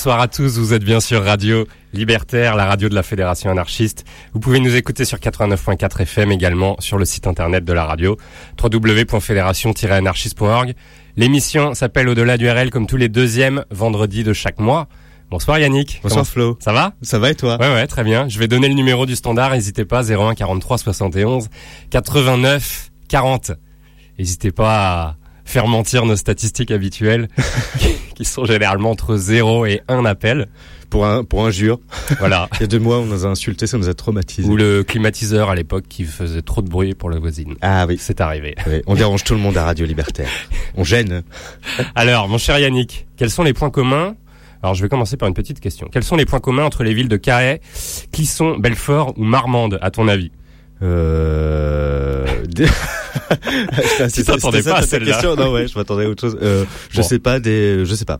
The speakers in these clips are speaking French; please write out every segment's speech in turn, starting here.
Bonsoir à tous, vous êtes bien sur Radio Libertaire, la radio de la Fédération anarchiste. Vous pouvez nous écouter sur 89.4 FM également sur le site internet de la radio www.fédération-anarchiste.org. L'émission s'appelle Au-delà du RL comme tous les deuxièmes vendredis de chaque mois. Bonsoir Yannick. Bonsoir Flo. Ça va? Ça va et toi? Ouais ouais, très bien. Je vais donner le numéro du standard, n'hésitez pas 01 43 71 89 40. N'hésitez pas à faire mentir nos statistiques habituelles qui sont généralement entre 0 et 1 appel. Pour un, pour un jure. Voilà. Il y a deux mois, on nous a insulté, ça nous a traumatisé. Ou le climatiseur à l'époque qui faisait trop de bruit pour la voisine. Ah oui. C'est arrivé. Oui, on dérange tout le monde à Radio Libertaire. On gêne. Alors, mon cher Yannick, quels sont les points communs? Alors je vais commencer par une petite question. Quels sont les points communs entre les villes de Carhaix, Clisson, Belfort ou Marmande, à ton avis? Euh... Tu t'attendais pas à celle-là. question Non ouais, je m'attendais à autre chose. Euh, je Bon. sais pas des, je sais pas.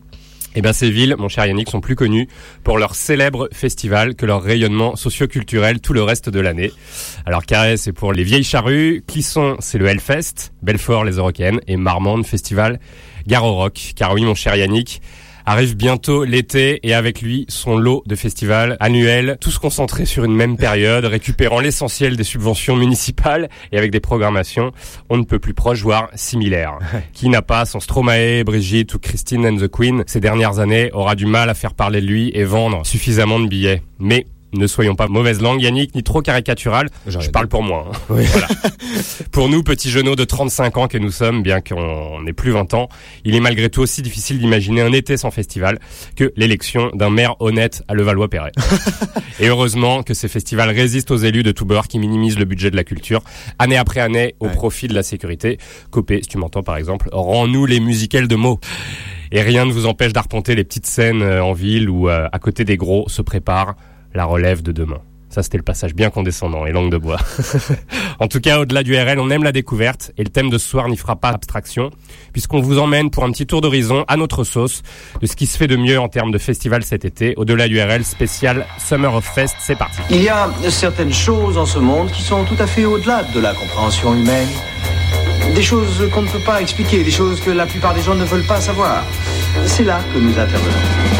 Eh bien, ces villes, mon cher Yannick, sont plus connues pour leur célèbre festival que leur rayonnement socio-culturel tout le reste de l'année. Alors, Carhaix, c'est pour les vieilles charrues, Clisson, c'est le Hellfest, Belfort, les Eurocaines, et Marmande, festival Garo Rock. Car oui, mon cher Yannick, arrive bientôt l'été et avec lui son lot de festivals annuels, tous concentrés sur une même période, récupérant l'essentiel des subventions municipales et avec des programmations on ne peut plus proches, voire similaires. Qui n'a pas son Stromae, Brigitte ou Christine and the Queen ces dernières années aura du mal à faire parler de lui et vendre suffisamment de billets. Mais ne soyons pas mauvaise langue, Yannick, ni trop caricatural. Je parle pour moi. hein. Oui. Voilà. Pour nous, petits genoux de 35 ans que nous sommes, bien qu'on n'ait plus 20 ans, il est malgré tout aussi difficile d'imaginer un été sans festival que l'élection d'un maire honnête à Levallois-Perret. Et heureusement que ces festivals résistent aux élus de tous bords qui minimisent le budget de la culture, année après année, au Ouais. profit de la sécurité. Copé, si tu m'entends par exemple, rends-nous les musicales de mots. Et rien ne vous empêche d'arpenter les petites scènes euh, en ville où, euh, à côté des gros, se prépare la relève de demain. Ça, c'était le passage bien condescendant et langue de bois. en tout cas, au-delà du RL, on aime la découverte et le thème de ce soir n'y fera pas abstraction, puisqu'on vous emmène pour un petit tour d'horizon à notre sauce de ce qui se fait de mieux en termes de festival cet été. Au-delà du RL, spécial Summer of Fest, c'est parti. Il y a certaines choses en ce monde qui sont tout à fait au-delà de la compréhension humaine. Des choses qu'on ne peut pas expliquer, des choses que la plupart des gens ne veulent pas savoir. C'est là que nous intervenons.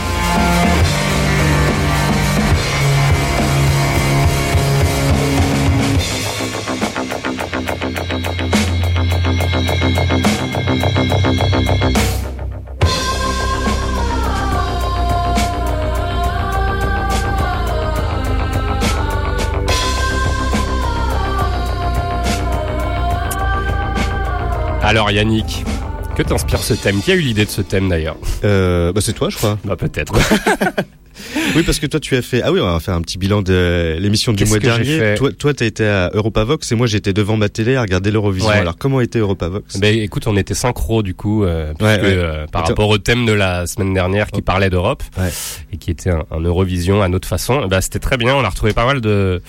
Alors Yannick, que t'inspire ce thème? Qui a eu l'idée de ce thème d'ailleurs? Euh, bah c'est toi, je crois. Bah peut-être. Oui, parce que toi, tu as fait. Ah oui, on va faire un petit bilan de l'émission du mois dernier. Toi, toi, t'as été à Europavox et moi, j'étais devant ma télé à regarder l'Eurovision. Ouais. Alors, comment était Europavox? Ben écoute, on était synchro du coup, euh, Ouais, puisque, ouais. euh, par Attends. rapport au thème de la semaine dernière qui parlait d'Europe Ouais. et qui était un, un Eurovision à notre façon. Bah c'était très bien. On a retrouvé pas mal de,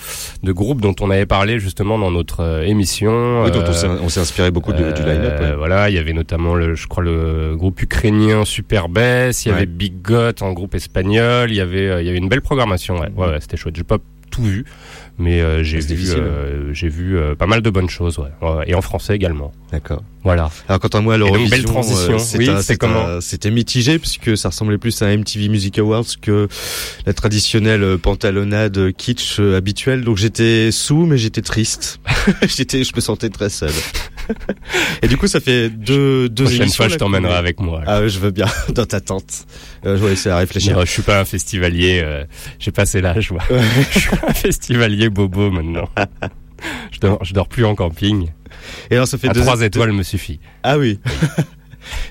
de groupes dont on avait parlé justement dans notre euh, émission. Oui, dont on Euh, s'est- on s'est inspiré beaucoup de- du euh, line-up. Voilà, il y avait notamment le, je crois le groupe ukrainien Super Bass, il y avait Big Got en groupe espagnol, il y avait, il y avait une belle programmation. Ouais, ouais, ouais, c'était chouette. J'ai pas tout vu, mais euh, j'ai vu, euh, j'ai vu euh, pas mal de bonnes choses. Ouais, Ouais, et en français également. D'accord. Voilà. Alors, quant à moi, l'Eurovision, belle transition. euh, Oui, c'est comment C'était mitigé puisque ça ressemblait plus à un MTV Music Awards que la traditionnelle euh, pantalonnade kitsch euh, habituelle. Donc, j'étais sous, mais j'étais triste. j'étais, je me sentais très seul. Et du coup, ça fait deux, deux Prochaine émissions. fois, je t'emmènerai avec moi. Ah, je veux bien dans ta tente. Euh, je vais essayer à réfléchir. Non, je suis pas un festivalier. euh, J'ai passé l'âge. moi. Ouais. je suis un festivalier bobo maintenant. je, dors, je dors plus en camping. Et alors, ça fait À deux trois étoiles me suffit. Ah oui.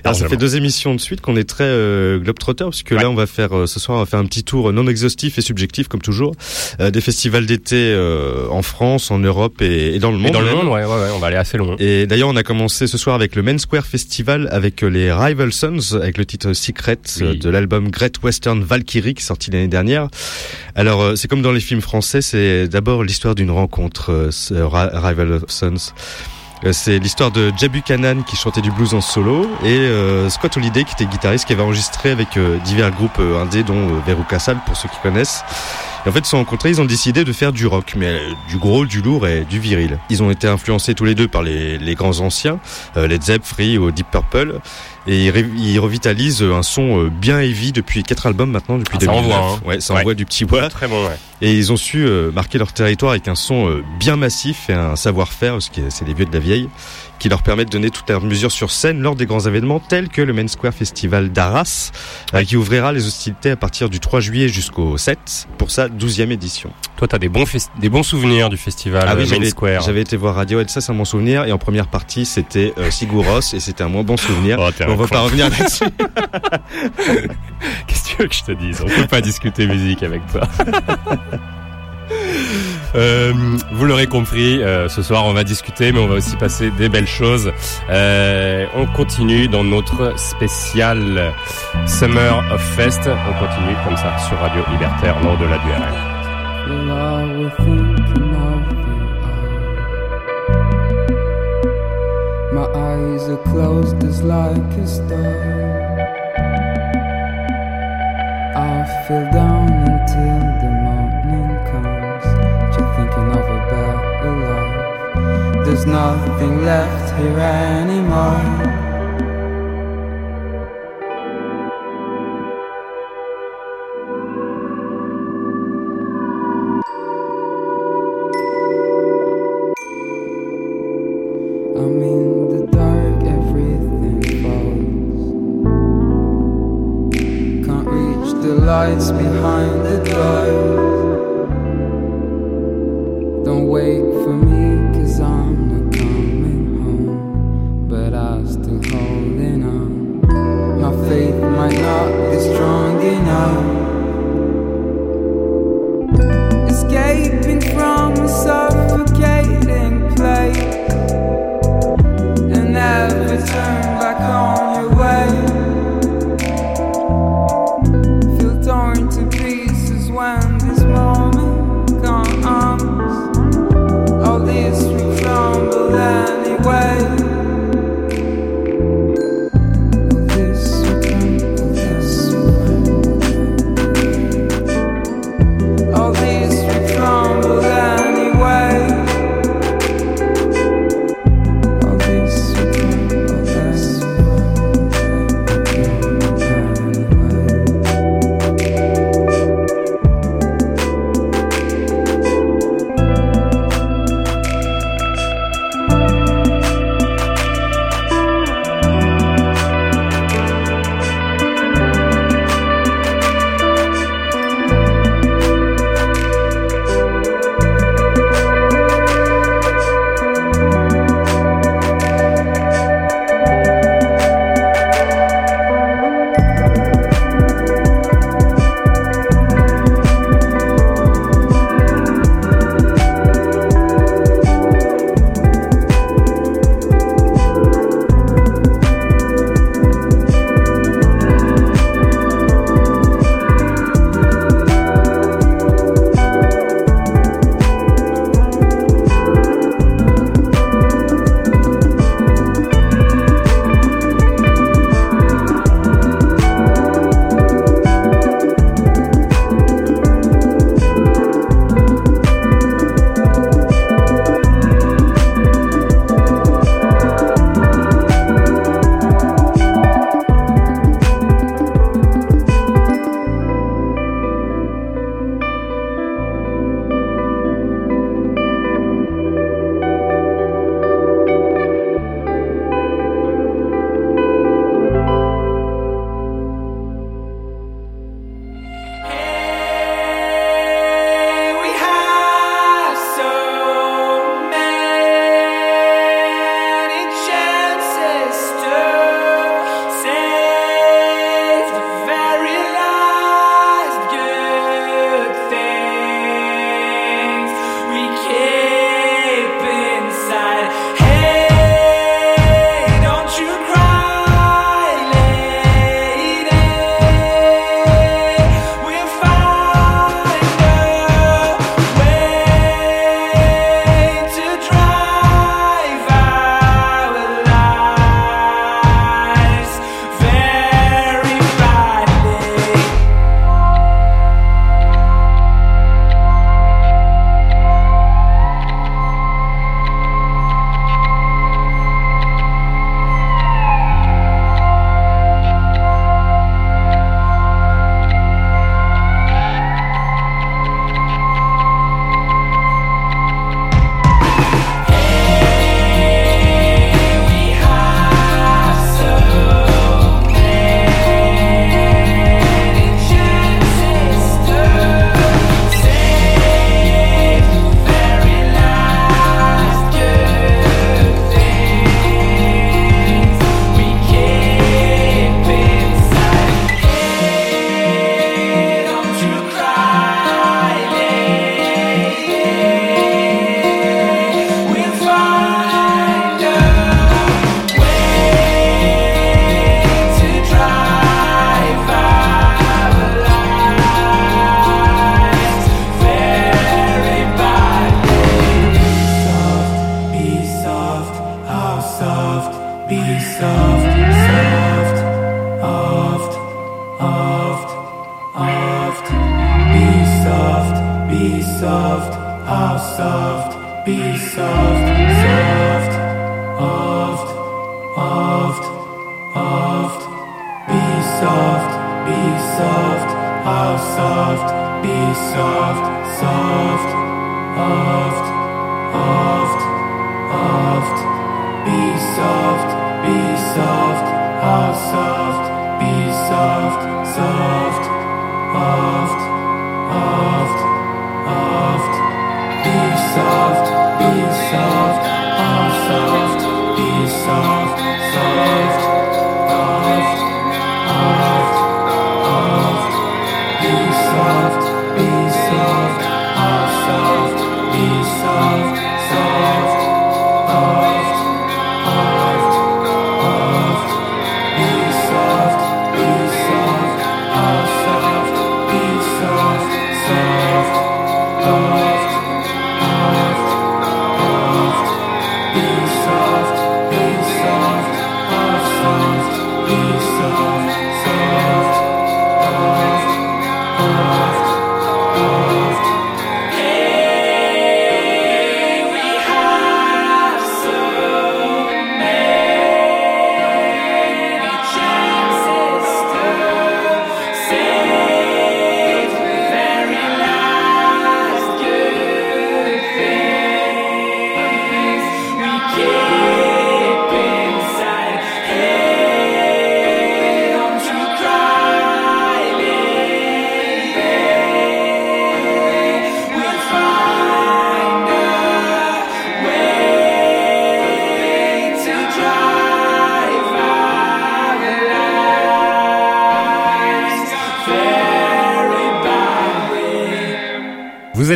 Alors, ça fait deux émissions de suite qu'on est très euh, globetrotter, parce que là, on va faire euh, ce soir, on va faire un petit tour non exhaustif et subjectif, comme toujours, euh, des festivals d'été euh, en France, en Europe et, et dans le monde. Et dans le monde, ouais, ouais, ouais, on va aller assez loin. Et d'ailleurs, on a commencé ce soir avec le Main Square Festival avec les Rival Sons, avec le titre Secret Oui. de l'album Great Western Valkyrie, qui est sorti l'année dernière. Alors, euh, c'est comme dans les films français, c'est d'abord l'histoire d'une rencontre, euh, Rival Sons. Euh, C'est l'histoire de Jay Buchanan qui chantait du blues en solo et euh, Scott Holiday qui était guitariste qui avait enregistré avec euh, divers groupes euh, indés dont euh, Veruca Salt pour ceux qui connaissent. Et en fait, ils se sont rencontrés, ils ont décidé de faire du rock, mais du gros, du lourd et du viril. Ils ont été influencés tous les deux par les, les grands anciens, euh, Led Free ou Deep Purple, et ils revitalisent un son euh, bien heavy depuis quatre albums maintenant, depuis Ah, ça 2009. envoie, hein. Ouais, ça Ouais. envoie du petit bois. Très bon, ouais. Et ils ont su euh, marquer leur territoire avec un son euh, bien massif et un savoir-faire, parce que c'est les vieux de la vieille, qui leur permet de donner toutes leurs mesures sur scène lors des grands événements tels que le Main Square Festival d'Arras, euh, qui ouvrira les hostilités à partir du 3 juillet jusqu'au 7 pour sa 12e édition. Toi, t'as des bons des bons souvenirs du festival Ah oui, euh, Main Square. j'avais été voir Radiohead, ça c'est un bon souvenir, et en première partie c'était euh, Sigur Rós, et c'était un moins bon souvenir. Oh, On va pas revenir là-dessus. Qu'est-ce que tu veux que je te dise? On peut pas discuter musique avec toi. Euh, vous l'aurez compris, euh, ce soir on va discuter, mais on va aussi passer des belles choses. Euh, on continue dans notre spécial Summer of Fest. On continue comme ça sur Radio Libertaire, non au-delà du RL. Well, I was There's nothing left here anymore.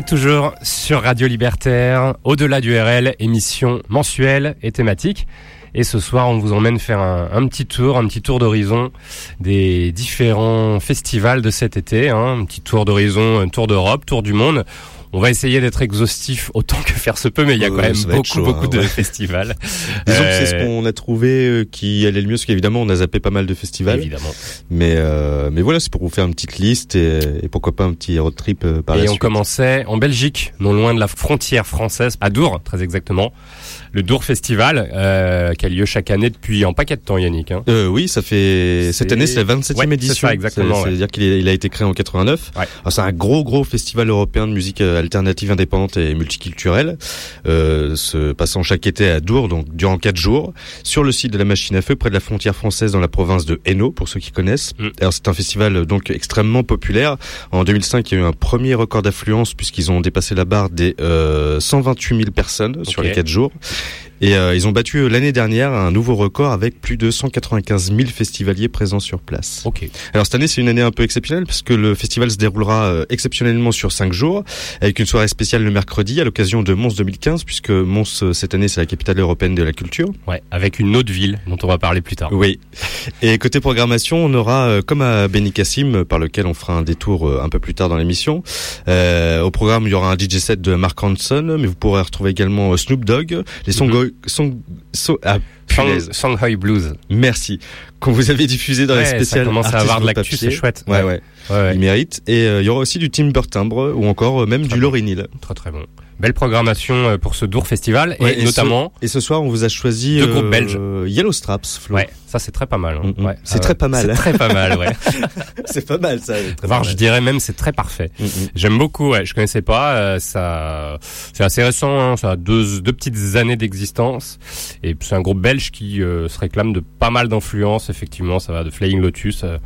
Toujours sur Radio Libertaire, au-delà du RL, émission mensuelle et thématique. Et ce soir, on vous emmène faire un, un petit tour, un petit tour d'horizon des différents festivals de cet été. Hein, un petit tour d'horizon, un tour d'Europe, tour du monde. On va essayer d'être exhaustif autant que faire se peut, mais il y a quand même beaucoup, chaud, beaucoup hein, de ouais. festivals. Disons que c'est ce Euh, qu'on a trouvé euh, qui allait le mieux, parce qu'évidemment on a zappé pas mal de festivals. Évidemment. Mais euh, mais voilà, c'est pour vous faire une petite liste et, et pourquoi pas un petit road trip par Et la on suite. commençait en Belgique, non loin de la frontière française, à Dour, très exactement. Le Dour Festival, euh, qui a lieu chaque année depuis un paquet de temps, Yannick. Hein. Euh, oui, ça fait cette C'est- année c'est la 27e Ouais, c'est édition. ça, exactement, C'est- ouais. C'est-à-dire qu'il a été créé en 89. Ouais. Alors, C'est un gros gros festival européen de musique alternative indépendante et multiculturelle, euh, se passant chaque été à Dour, donc durant quatre jours, sur le site de la Machine à Feu, près de la frontière française dans la province de Hainaut, pour ceux qui connaissent. Mm. Alors c'est un festival euh, donc extrêmement populaire. En 2005, il y a eu un premier record d'affluence puisqu'ils ont dépassé la barre des euh, 128 000 personnes sur les quatre jours. Et euh, ils ont battu euh, l'année dernière un nouveau record avec plus de 195 000 festivaliers présents sur place. Ok. Alors cette année c'est une année un peu exceptionnelle parce que le festival se déroulera euh, exceptionnellement sur cinq jours avec une soirée spéciale le mercredi à l'occasion de Mons 2015 puisque Mons euh, cette année c'est la capitale européenne de la culture. Ouais, avec une autre ville dont on va parler plus tard. Oui. Et côté programmation, on aura comme à Benicassim par lequel on fera un détour un peu plus tard dans l'émission. Euh, au programme, il y aura un DJ set de Mark Ronson, mais vous pourrez retrouver également Snoop Dogg, les sons Mhm. Song, so- ah. Shanghai Blues. Merci. Qu'on vous avait diffusé dans Ouais, les ça spéciales. commence à avoir de l'actu, c'est chouette. Ouais, Ouais. ouais. Ouais, ouais. Il mérite. Et euh, il y aura aussi du Timber Timbre ou encore euh, même Très du bon. Très très bon. Belle programmation euh, pour ce Dour Festival Ouais, et, et notamment, Et ce soir, on vous a choisi Deux groupes belges. Yellow Straps. Flo. ouais, ça c'est très pas mal. hein. Mm, mm. Ouais, C'est euh, très pas mal. C'est très pas mal, ouais. c'est pas mal ça. Voire je dirais même c'est très parfait. Mm. J'aime beaucoup, ouais. Je connaissais pas. euh, ça, c'est assez récent. Hein, ça a deux, deux petites années d'existence. Et c'est un groupe belge qui euh, se réclame de pas mal d'influences. Effectivement, ça va de Flying Lotus, euh,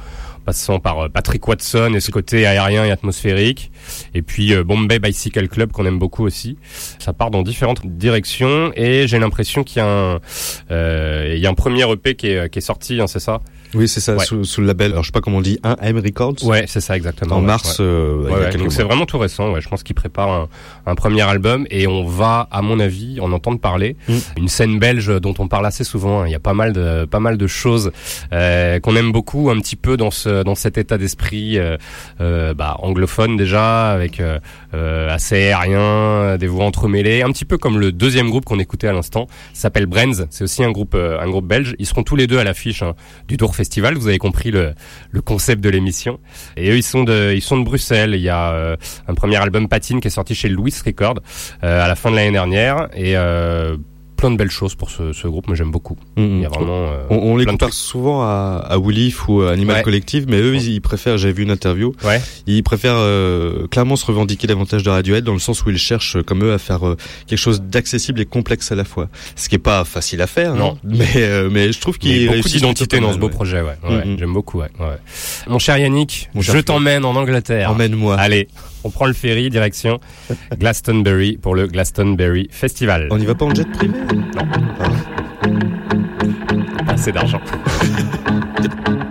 passant par euh, Patrick Watson et ce côté aérien et atmosphérique. Et puis euh, Bombay Bicycle Club qu'on aime beaucoup aussi. Ça part dans différentes directions. Et j'ai l'impression qu'il y a un, euh, premier EP qui est, qui est sorti. Hein, c'est ça? Oui, c'est ça, Ouais. sous, sous le label. Alors, je sais pas comment on dit, un M Records. Ouais, c'est ça exactement. En ouais, mars, ouais. euh, il y Ouais, a ouais, quelques donc c'est vraiment tout récent. Ouais, je pense qu'il prépare un, un premier album et on va, à mon avis, en entendre parler. Mm. Une scène belge dont on parle assez souvent. hein. Il y a pas mal de pas mal de choses euh, qu'on aime beaucoup, un petit peu dans ce dans cet état d'esprit euh, euh, bah, anglophone déjà, avec euh, euh, assez aérien, des voix entremêlées, un petit peu comme le deuxième groupe qu'on écoutait à l'instant, s'appelle Brenz. C'est aussi un groupe un groupe belge. Ils seront tous les deux à l'affiche hein, du Tour festival. Vous avez compris le, concept de l'émission. Et eux, ils sont de, ils sont de Bruxelles. Il y a euh, un premier album Patine qui est sorti chez Louis Record euh, à la fin de l'année dernière et euh, plein de belles choses pour ce, ce groupe. Moi, j'aime beaucoup. Il y a vraiment. euh, On, on les compare trucs. souvent à, à Woolif ou à Animal Ouais. Collective, mais eux, ils, ils préfèrent, j'avais vu une interview, Ouais. ils préfèrent euh, clairement se revendiquer davantage de Radiohead dans le sens où ils cherchent, euh, comme eux, à faire euh, quelque chose d'accessible et complexe à la fois. Ce qui est pas facile à faire, Non. hein, mais, mais je trouve Il y qu'ils a beaucoup d'identité dans ce beau ouais. projet, ouais. Mhm. J'aime beaucoup, ouais. Mon cher Yannick, Mon cher je t'emmène en Angleterre. Emmène-moi. Allez, on prend le ferry direction Glastonbury pour le Glastonbury Festival. On n'y va pas en jet privé? Pas assez d'argent.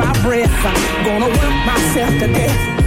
My breath? I'm gonna work myself to death.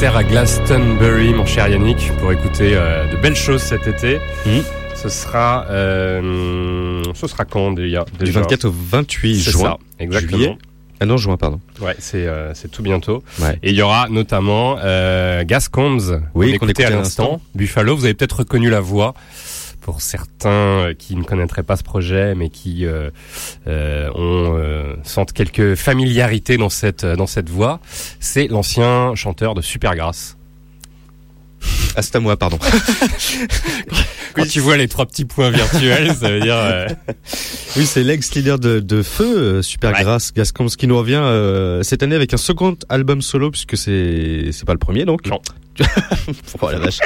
Angleterre à Glastonbury, mon cher Yannick, pour écouter euh, de belles choses cet été. Mhm. Ce sera, euh, ce sera quand déjà Du déjà 24 au 28 C'est juin. ça, exactement. juillet. Ah non, juin, pardon. Ouais, c'est euh, c'est tout bientôt. Ouais. Et il y aura notamment euh, Gascons, Oui, qu'on écoutait à l'instant. Buffalo, vous avez peut-être reconnu la voix. Pour certains euh, qui ne connaîtraient pas ce projet, mais qui euh, euh, ont euh, sentent quelques familiarités dans cette dans cette voix, c'est l'ancien chanteur de Supergrass. Ah, c'est à moi, pardon. Quand tu vois les trois petits points virtuels, ça veut dire euh, Oui, c'est l'ex-leader de, de Feu, euh, Super Ouais. Grasse Gascons, qui nous revient euh, cette année avec un second album solo, puisque c'est c'est pas le premier, donc. Non. oh la vache.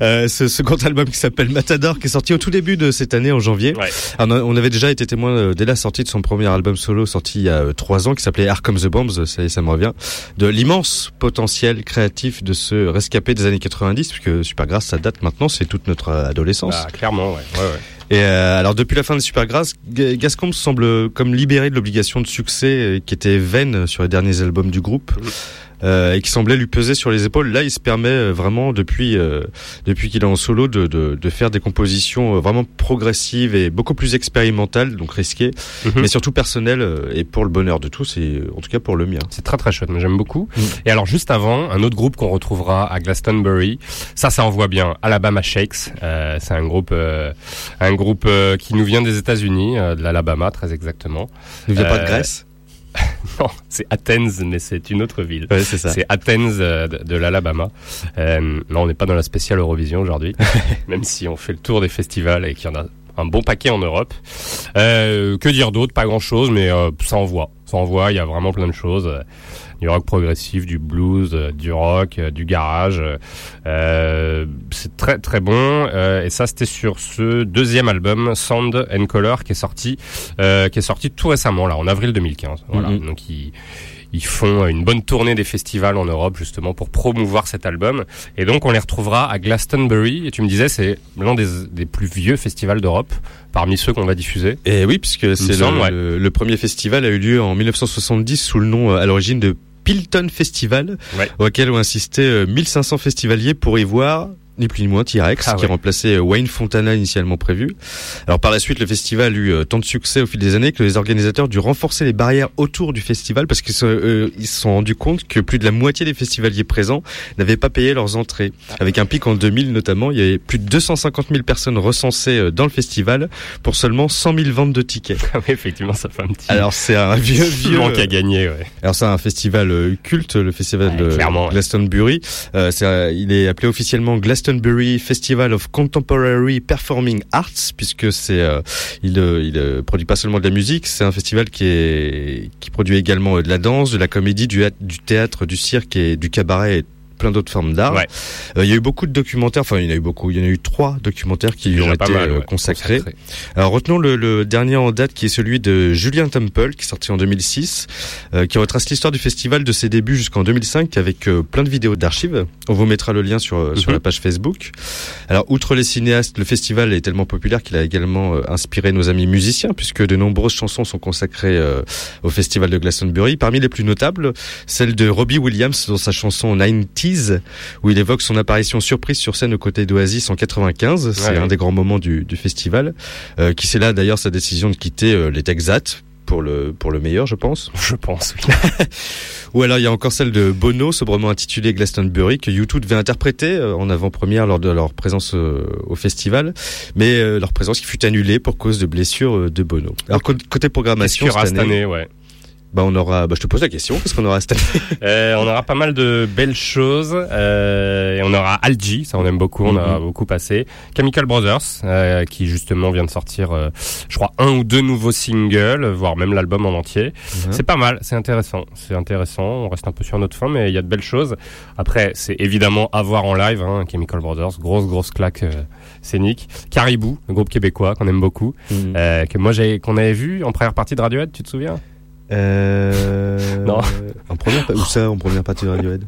Euh, ce second album qui s'appelle Matador, qui est sorti au tout début de cette année, en janvier. Ouais. Alors, on avait déjà été témoin euh, dès la sortie de son premier album solo, sorti il y a euh, trois ans, qui s'appelait Comes the Bombs, ça, ça me revient, de l'immense potentiel créatif de ce rescapé des années 90, puisque Supergrass, ça date maintenant, c'est toute notre adolescence. bah, clairement, ouais, ouais, ouais. Et euh, alors depuis la fin de Supergrass, Ga- Gascon semble comme libéré de l'obligation de succès euh, qui était vaine sur les derniers albums du groupe. Euh, et qui semblait lui peser sur les épaules. Là, il se permet euh, vraiment depuis euh, depuis qu'il est en solo de, de, de faire des compositions vraiment progressives et beaucoup plus expérimentales, donc risquées, Mhm. mais surtout personnelles et pour le bonheur de tous et en tout cas pour le mien. C'est très très chouette, moi j'aime beaucoup. Mm. Et alors juste avant, un autre groupe qu'on retrouvera à Glastonbury, ça ça envoie bien, Alabama Shakes. Euh, c'est un groupe, euh, un groupe euh, qui nous vient des États-Unis, euh, de l'Alabama très exactement. Il vient pas de Grèce? Non, c'est Athens, mais c'est une autre ville. Ouais, c'est ça. C'est Athens euh, de, de l'Alabama. Euh, non, on n'est pas dans la spéciale Eurovision aujourd'hui, même si on fait le tour des festivals et qu'il y en a un bon paquet en Europe. Euh, que dire d'autre? Pas grand-chose, mais euh, ça envoie. Ça envoie, il y a vraiment plein de choses. Du rock progressif, du blues, euh, du rock, euh, du garage. Euh, c'est très très bon. Et ça, c'était sur ce deuxième album, Sound and Color, qui est sorti, qui est sorti tout récemment, là, en avril 2015. Voilà. Mhm. Donc, ils, ils font une bonne tournée des festivals en Europe justement pour promouvoir cet album. Et donc on les retrouvera à Glastonbury. Et tu me disais c'est l'un des, des plus vieux festivals d'Europe parmi ceux qu'on va diffuser. Et oui, puisque c'est le, ouais. le, le premier festival a eu lieu en 1970 sous le nom à l'origine de Pilton Festival, Ouais. auquel ont assisté euh, 1500 festivaliers pour y voir ni plus ni moins T-Rex, Ah qui ouais. remplaçait euh, Wayne Fontana initialement prévu. Alors par la suite, le festival a eu euh, tant de succès au fil des années que les organisateurs dû renforcer les barrières autour du festival parce qu'ils se, euh, ils se sont rendus compte que plus de la moitié des festivaliers présents n'avaient pas payé leurs entrées. Avec un pic en 2000 notamment, il y avait plus de 250 000 personnes recensées euh, dans le festival pour seulement 100 000 ventes de tickets. Ah effectivement, ça fait un petit Alors c'est un vieux vieux manque à gagner. Ouais. alors c'est un festival culte, le festival Ouais, de. Glastonbury. Euh, euh, il est appelé officiellement Glastonbury Festival of Contemporary Performing Arts puisque c'est euh, il euh, euh, produit pas seulement de la musique, c'est un festival qui produit également de la danse, de la comédie, du, théâtre, du cirque et du cabaret et plein d'autres formes d'art. Ouais. Euh, il y a eu beaucoup de documentaires, enfin il y en a eu beaucoup, il y en a eu trois documentaires qui lui ont été mal, euh, ouais, consacrés. Alors retenons le, le dernier en date qui est celui de Julien Temple qui est sorti en 2006, euh, qui retrace l'histoire du festival de ses débuts jusqu'en 2005 avec euh, plein de vidéos d'archives. On vous mettra le lien sur, euh, sur Mhm. la page Facebook. Alors outre les cinéastes, le festival est tellement populaire qu'il a également inspiré nos amis musiciens puisque de nombreuses chansons sont consacrées au festival de Glastonbury. Parmi les plus notables, celle de Robbie Williams dans sa chanson 90s où il évoque son apparition surprise sur scène aux côtés d'Oasis en 95. C'est Ouais, un des grands moments du, du festival euh, qui c'est là d'ailleurs sa décision de quitter euh, les Texats pour le pour le meilleur je pense. Je pense. Oui. Ou alors il y a encore celle de Bono sobrement intitulée Glastonbury que YouTube devait interpréter euh, en avant-première lors de leur présence au festival mais leur présence qui fut annulée pour cause de blessures euh, de Bono. Alors cô- côté programmation cette cette année, année Ouais. Bah on aura bah je te pose la question qu'est-ce qu'on aura cette année Euh, on aura pas mal de belles choses. Euh, et on aura Algie, ça on aime beaucoup, on a Mhm. beaucoup passé. Chemical Brothers, euh, qui justement vient de sortir, je crois, un ou deux nouveaux singles, voire même l'album en entier. Mhm. C'est pas mal, c'est intéressant. C'est intéressant, on reste un peu sur notre fin, mais il y a de belles choses. Après, c'est évidemment à voir en live, hein, Chemical Brothers, grosse, grosse claque scénique. Caribou, le groupe québécois qu'on aime beaucoup, Mhm. euh, que moi j'ai, qu'on avait vu en première partie de Radiohead, tu te souviens? Euh... Non. En première, où ça, en première partie de Radiohead?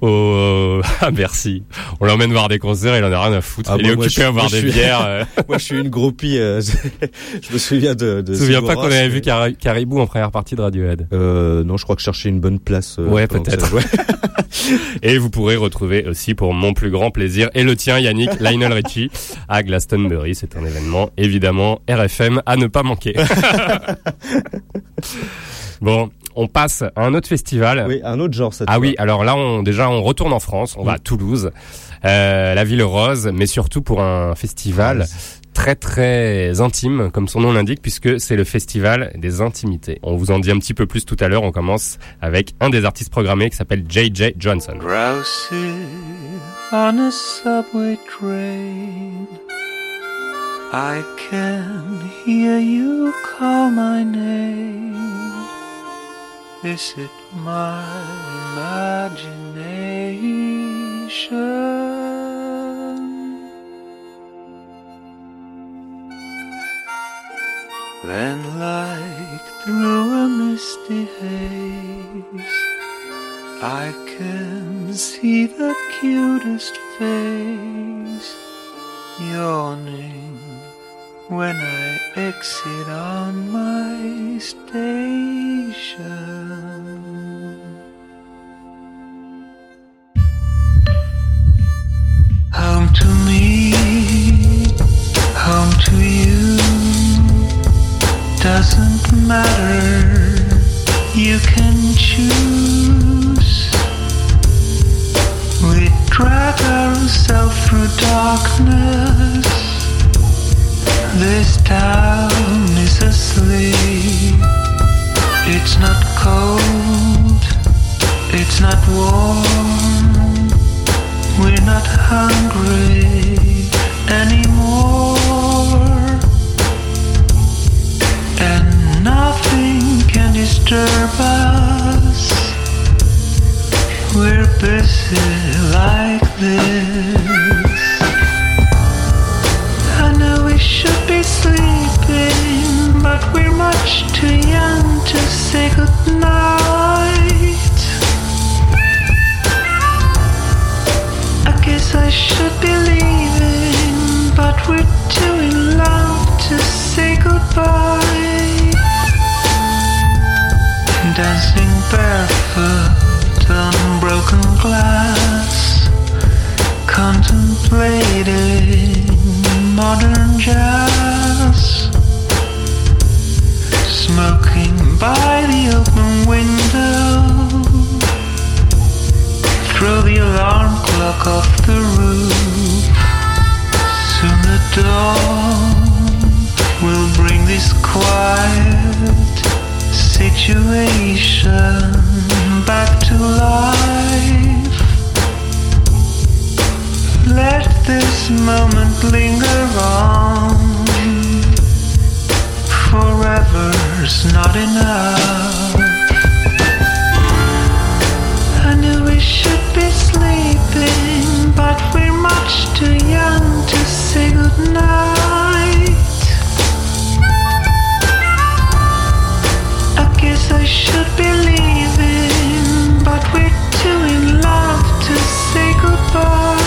Au à Bercy. On l'emmène voir des concerts, il en a rien à foutre. Ah, il est occupé à boire des suis- bières. euh. Moi, je suis une groupie. euh, je me souviens de. de Je me souviens pas qu'on avait vu Car- Caribou en première partie de Radiohead? Euh, non, je crois que je cherchais une bonne place. euh, Ouais, peut-être. Et vous pourrez retrouver aussi pour mon plus grand plaisir et le tien Yannick Lionel Richie à Glastonbury. C'est un événement évidemment RFM à ne pas manquer. bon, on passe à un autre festival. Oui, un autre genre cette Ah fois. oui, alors là, on, déjà, on retourne en France, on va à Toulouse, euh, la ville rose, mais surtout pour un festival très très intime, comme son nom l'indique, puisque c'est le festival des intimités. On vous en dit un petit peu plus tout à l'heure, on commence avec un des artistes programmés qui s'appelle JJ Johnson. Drowsy on a subway train. I can hear you call my name. Is it my imagination? Then, like through a misty haze, I can see the cutest face yawning when I exit on my station. Home to me, home to you, doesn't matter. You can choose. We drag ourselves through darkness. This town is asleep. It's not cold, it's not warm. We're not hungry anymore. And nothing can disturb us. We're busy like this. Should be sleeping, but we're much too young to say goodnight. I guess I should be leaving, but we're too in love to say goodbye. Dancing barefoot on broken glass, contemplating modern jazz, smoking by the open window. Throw the alarm clock off the roof. Soon the dawn will bring this quiet situation back to life. Let this moment linger on. Forever's not enough. I knew we should be sleeping, but we're much too young to say goodnight. I guess I should be leaving, but we're too in love to say goodbye.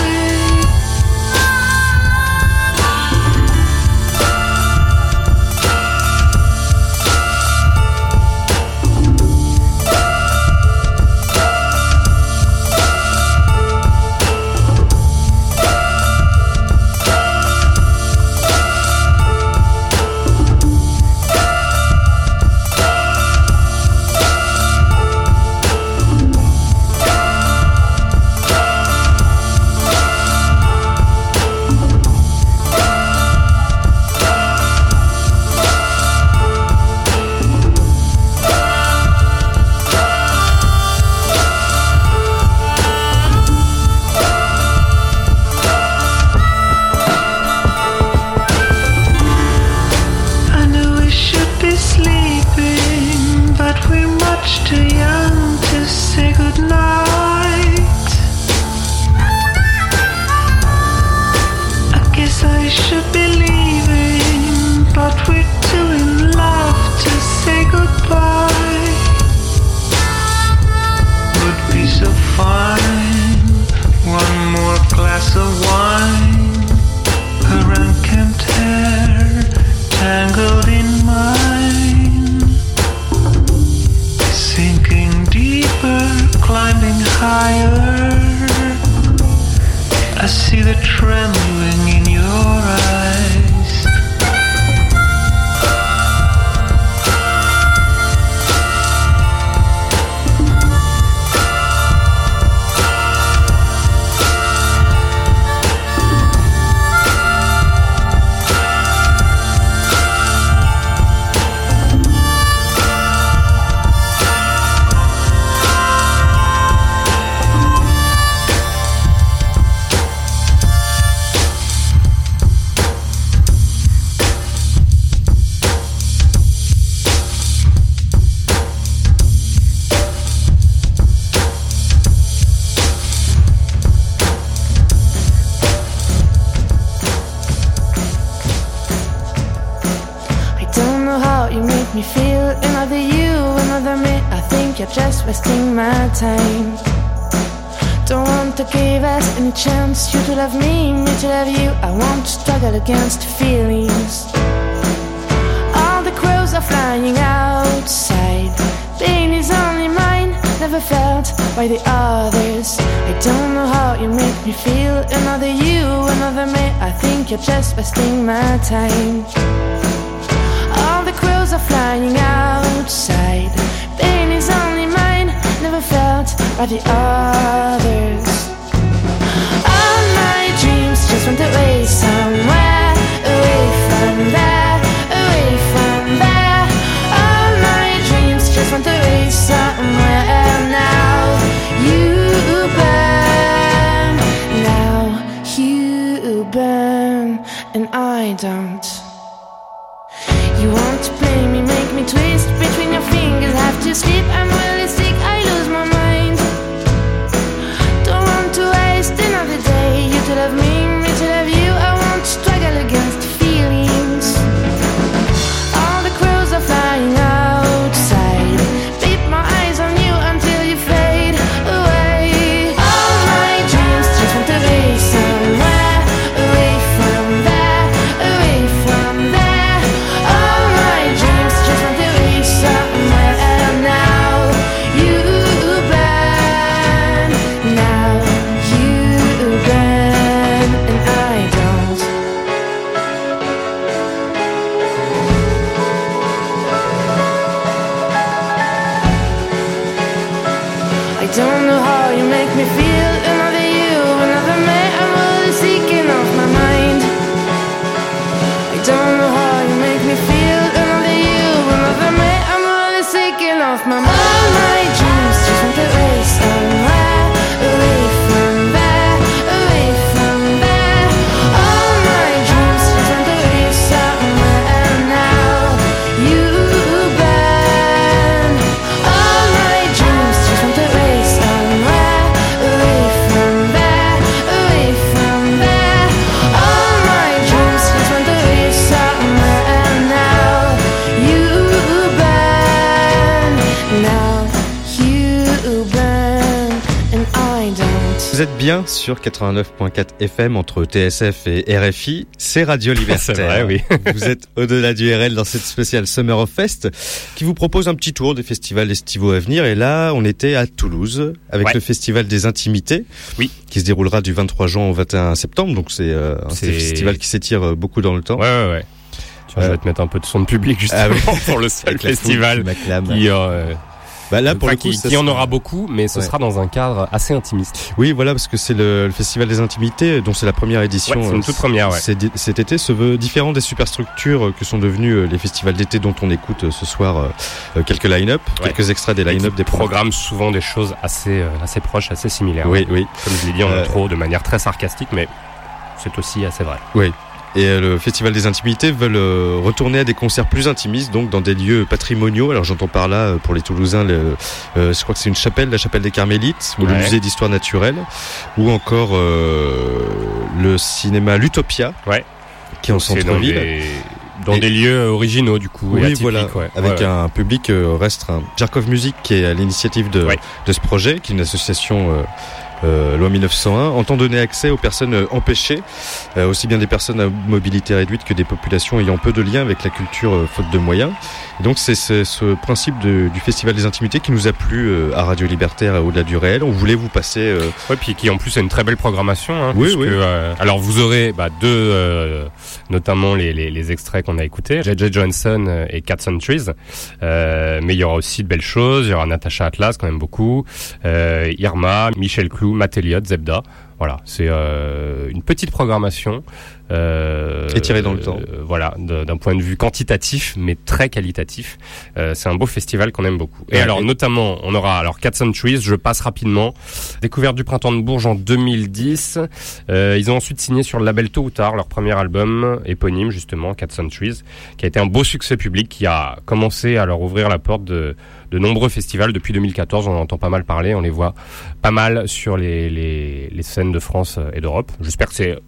Off my mind. Bien sur 89.4 FM entre TSF et RFI, c'est Radio Libertaire. C'est vrai, oui. vous êtes au-delà du RL dans cette spéciale Summer of Fest qui vous propose un petit tour des festivals estivaux à venir. Et là, on était à Toulouse avec Ouais. le Festival des Intimités. Oui. Qui se déroulera du 23 juin au 21 septembre. Donc c'est euh, un festival qui s'étire euh, beaucoup dans le temps. Ouais, ouais, ouais. Tiens, je Euh, vais te mettre un peu de son de public justement Ah oui. pour le seul festival qui euh, Bah là, pour le coup, ça qui en aura beaucoup, mais ce Ouais. sera dans un cadre assez intimiste. Oui, voilà, parce que c'est le, le Festival des Intimités, dont c'est la première édition. Ouais, c'est une euh, toute première, ouais. Cet été se veut différent des superstructures euh, que sont devenus euh, les festivals d'été dont on écoute ce soir quelques line-up, quelques extraits des line-up des programmes. programme souvent des choses assez, assez proches, assez similaires. Oui, oui. Comme je l'ai dit en Euh, intro, de manière très sarcastique, mais c'est aussi assez vrai. Et euh, le Festival des Intimités veulent euh, retourner à des concerts plus intimistes, donc dans des lieux patrimoniaux. Alors j'entends par là, euh, pour les Toulousains, le, euh, je crois que c'est une chapelle, la chapelle des Carmélites, ou le musée d'histoire naturelle, ou encore euh, le cinéma L'Utopia, Ouais. qui est en centre-ville. des, dans Et- des lieux originaux, du coup, Oui, voilà, ouais. avec un public restreint. Jarkov Music, qui est à l'initiative de, ce projet, qui est une association euh, euh, loi 1901, entend donner accès aux personnes euh, empêchées, euh, aussi bien des personnes à mobilité réduite que des populations ayant peu de liens avec la culture euh, faute de moyens. Et donc c'est ce principe de- du Festival des Intimités qui nous a plu euh, à Radio Libertaire et au-delà du réel. On voulait vous passer... euh, Ouais, puis qui en plus a une très belle programmation. Hein, Oui, puisque, oui. euh, alors vous aurez bah, deux, euh, notamment les, les, les extraits qu'on a écoutés, J.J. Johnson euh, et Cats and Trees. Euh, mais il y aura aussi de belles choses. Il y aura Natasha Atlas, quand même beaucoup. Euh, Irma, Michel Clou, Matt Elliott, Zebda. Voilà, c'est euh, une petite programmation. Euh, Étirée dans le temps. euh, voilà, d'un point de vue quantitatif, mais très qualitatif. Euh, c'est un beau festival qu'on aime beaucoup. Et Ouais. alors, notamment, on aura alors Cats and Trees. Je passe rapidement. Découverte du printemps de Bourges en 2010. Euh, ils ont ensuite signé sur le label Tôt ou Tard leur premier album éponyme justement Cats and Trees, qui a été un beau succès public, qui a commencé à leur ouvrir la porte de, de nombreux festivals depuis 2014. On en entend pas mal parler, on les voit pas mal sur les, les, les scènes de France et d'Europe. J'espère que c'est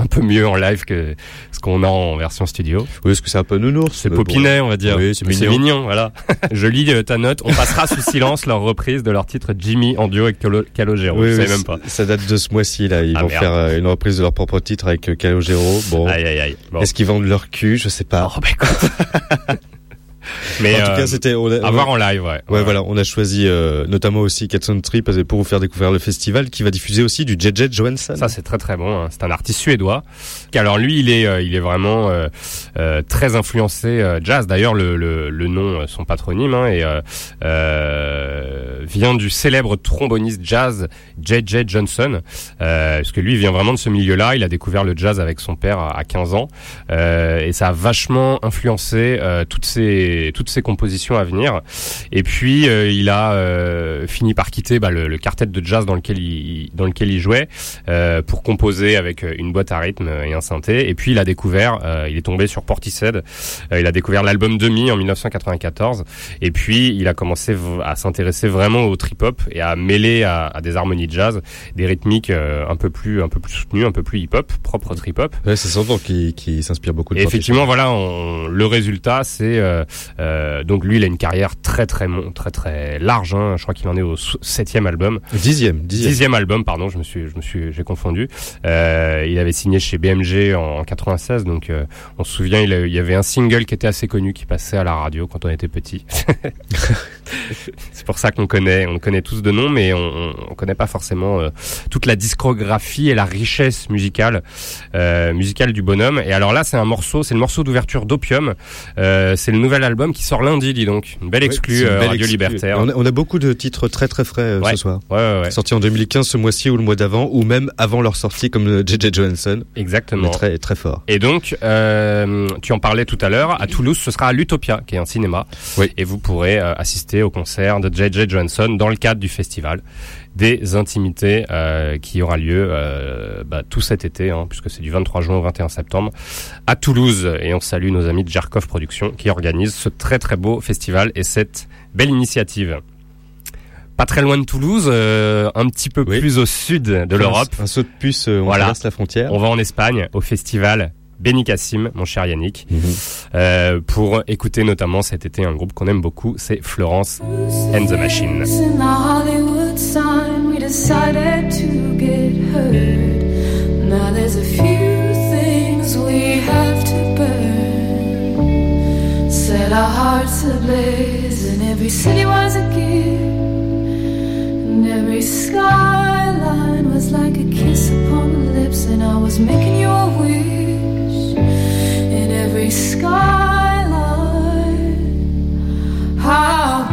un peu mieux en live que ce qu'on a en version studio. Oui, est-ce que c'est un peu nounours C'est. Popinet, on va dire. Oui, c'est Mais mignon. voilà. Je lis euh, ta note. On passera sous silence leur reprise de leur titre Jimmy en duo avec Calo- Calogero. Oui, oui, même pas. Ça date de ce mois-ci là. Ils Ah, vont merde. faire euh, une reprise de leur propre titre avec euh, Calogero. Bon, Aïe, aïe, aïe. Bon. est-ce qu'ils vendent leur cul? Je sais pas. Oh, bah, écoute. Mais en tout euh, cas, c'était. on a- à voir en live, ouais. Ouais, voilà, on a choisi euh, notamment aussi Cat Tree parce que pour vous faire découvrir le festival qui va diffuser aussi du JJ Johansson. Ça c'est très très bon. hein. C'est un artiste suédois. Alors lui, il est euh, il est vraiment euh, euh, très influencé euh, jazz. D'ailleurs, le, le, le nom, euh, son patronyme, hein, et, euh, euh, vient du célèbre tromboniste jazz J.J. Johnson. Euh, parce que lui, il vient vraiment de ce milieu-là. Il a découvert le jazz avec son père à à 15 ans, Euh, et ça a vachement influencé euh, toutes ses toutes ses compositions à venir. Et puis euh, il a euh, fini par quitter bah, le, le quartet de jazz dans lequel il dans lequel il jouait euh, pour composer avec une boîte à rythme et un synthé. Et puis il a découvert, euh, il est tombé sur Portishead. Euh, il a découvert l'album Demi en 1994. Et puis il a commencé à s'intéresser vraiment au trip hop et à mêler à, à des harmonies de jazz des rythmiques euh, un peu plus un peu plus soutenues, un peu plus hip hop, propre au trip hop. Ouais, c'est s'entend qui, qui s'inspire beaucoup de Et effectivement, voilà, on- le résultat, c'est euh, euh, donc lui, il a une carrière très très très très large. Hein, je crois qu'il en est au septième album, Dixième, dixième. dixième album, pardon. Je me suis, je me suis, j'ai confondu. Euh, il avait signé chez BMG en, en 96, donc euh, on se souvient, il, a- il y avait un single qui était assez connu, qui passait à la radio quand on était petit. c'est pour ça qu'on connaît, on connaît tous de nom, mais on, on, on connaît pas forcément euh, toute la discographie et la richesse musicale euh, musicale du bonhomme. Et alors là, c'est un morceau, c'est le morceau d'ouverture d'Opium. Euh, c'est le nouvel album qui sort lundi, dis donc. Une belle exclue une euh, belle Radio exclue. Libertaire. On a, on a beaucoup de titres très très frais euh, Ouais. ce soir. Ouais, ouais. Sortis en 2015, ce mois-ci ou le mois d'avant, ou même avant leur sortie comme le JJ Johansson. Mais Exactement. très très fort. Et donc, euh, tu en parlais tout à l'heure, à Toulouse, ce sera à l'Utopia, qui est un cinéma. Oui. Et vous pourrez euh, assister au concert de J.J. Johnson dans le cadre du festival des intimités euh, qui aura lieu euh, bah, tout cet été, hein, puisque c'est du 23 juin au 21 septembre, à Toulouse. Et on salue nos amis de Jarkov Productions qui organisent ce très très beau festival et cette belle initiative. Pas très loin de Toulouse, euh, un petit peu Oui. plus au sud de l'Europe. Un, un saut de puce, euh, on Voilà. traverse la frontière. On va en Espagne au festival Benicassim, mon cher Yannick, Mhm. euh, pour écouter notamment cet été un groupe qu'on aime beaucoup, c'est Florence and the Machine. Decided to get hurt. Now there's a few things we have to burn. Set our hearts ablaze, and every city was a gift. And every skyline was like a kiss upon the lips, and I was making you a wish. In every skyline, how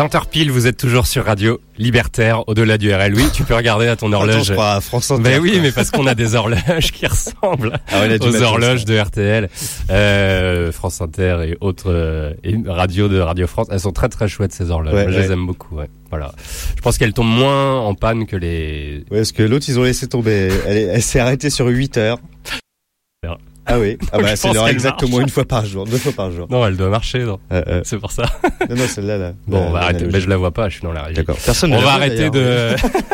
20h pile, vous êtes toujours sur Radio Libertaire, au-delà du RL. Oui, tu peux regarder à ton Attends, horloge. je crois à France Inter. Ben oui, mais parce qu'on a des horloges qui ressemblent Ah ouais, aux horloges de RTL, euh, France Inter et autres euh, radios de Radio France. Elles sont très très chouettes ces horloges. Ouais, Moi, je les aime beaucoup. Voilà. Je pense qu'elles tombent moins en panne que les. Ouais, parce que l'autre, ils ont laissé tomber. Elle, est- elle s'est arrêtée sur 8 heures. Ah oui. Ah bah, c'est pense l'heure qu'elle exacte au marche. moins une fois par jour, deux fois par jour. Non, elle doit marcher. Non, Euh, euh, c'est pour ça. Non, non, celle-là, là. Bon, on va arrêter. Mais je la vois pas. Je suis dans la régie. D'accord. Personne ne On va arrêter de.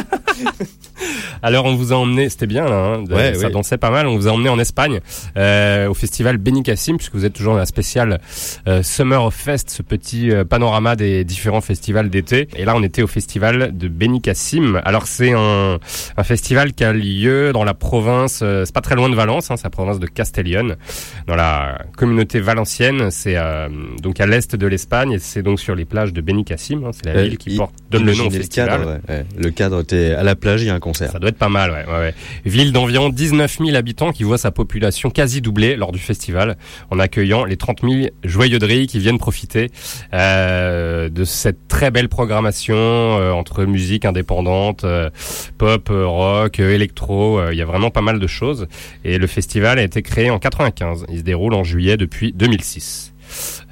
Alors on vous a emmené, c'était bien là, hein, de- Ouais, ça dansait pas mal. On vous a emmené en Espagne euh, au festival Benicassim puisque vous êtes toujours dans la spéciale euh, Summer of Fest, ce petit euh, panorama des différents festivals d'été. Et là on était au festival de Benicassim. Alors c'est un, un festival qui a lieu dans la province, euh, c'est pas très loin de Valence, hein, c'est la province de Castellón, dans la communauté valencienne. C'est euh, donc à l'est de l'Espagne et c'est donc sur les plages de Benicassim. hein, c'est la ville qui porte, donne le nom au festival. cadre, ouais, ouais. Le cadre, t'es à la plage, il y a un concert. Ça doit être pas mal, ouais, ouais, ouais. Ville d'environ 19 000 habitants qui voit sa population quasi doubler lors du festival, en accueillant les 30 000 joyeux de riz qui viennent profiter euh, de cette très belle programmation euh, entre musique indépendante, euh, pop, euh, rock, euh, électro. euh, Il y a vraiment pas mal de choses. Et le festival a été créé en 95. Il se déroule en juillet depuis 2006.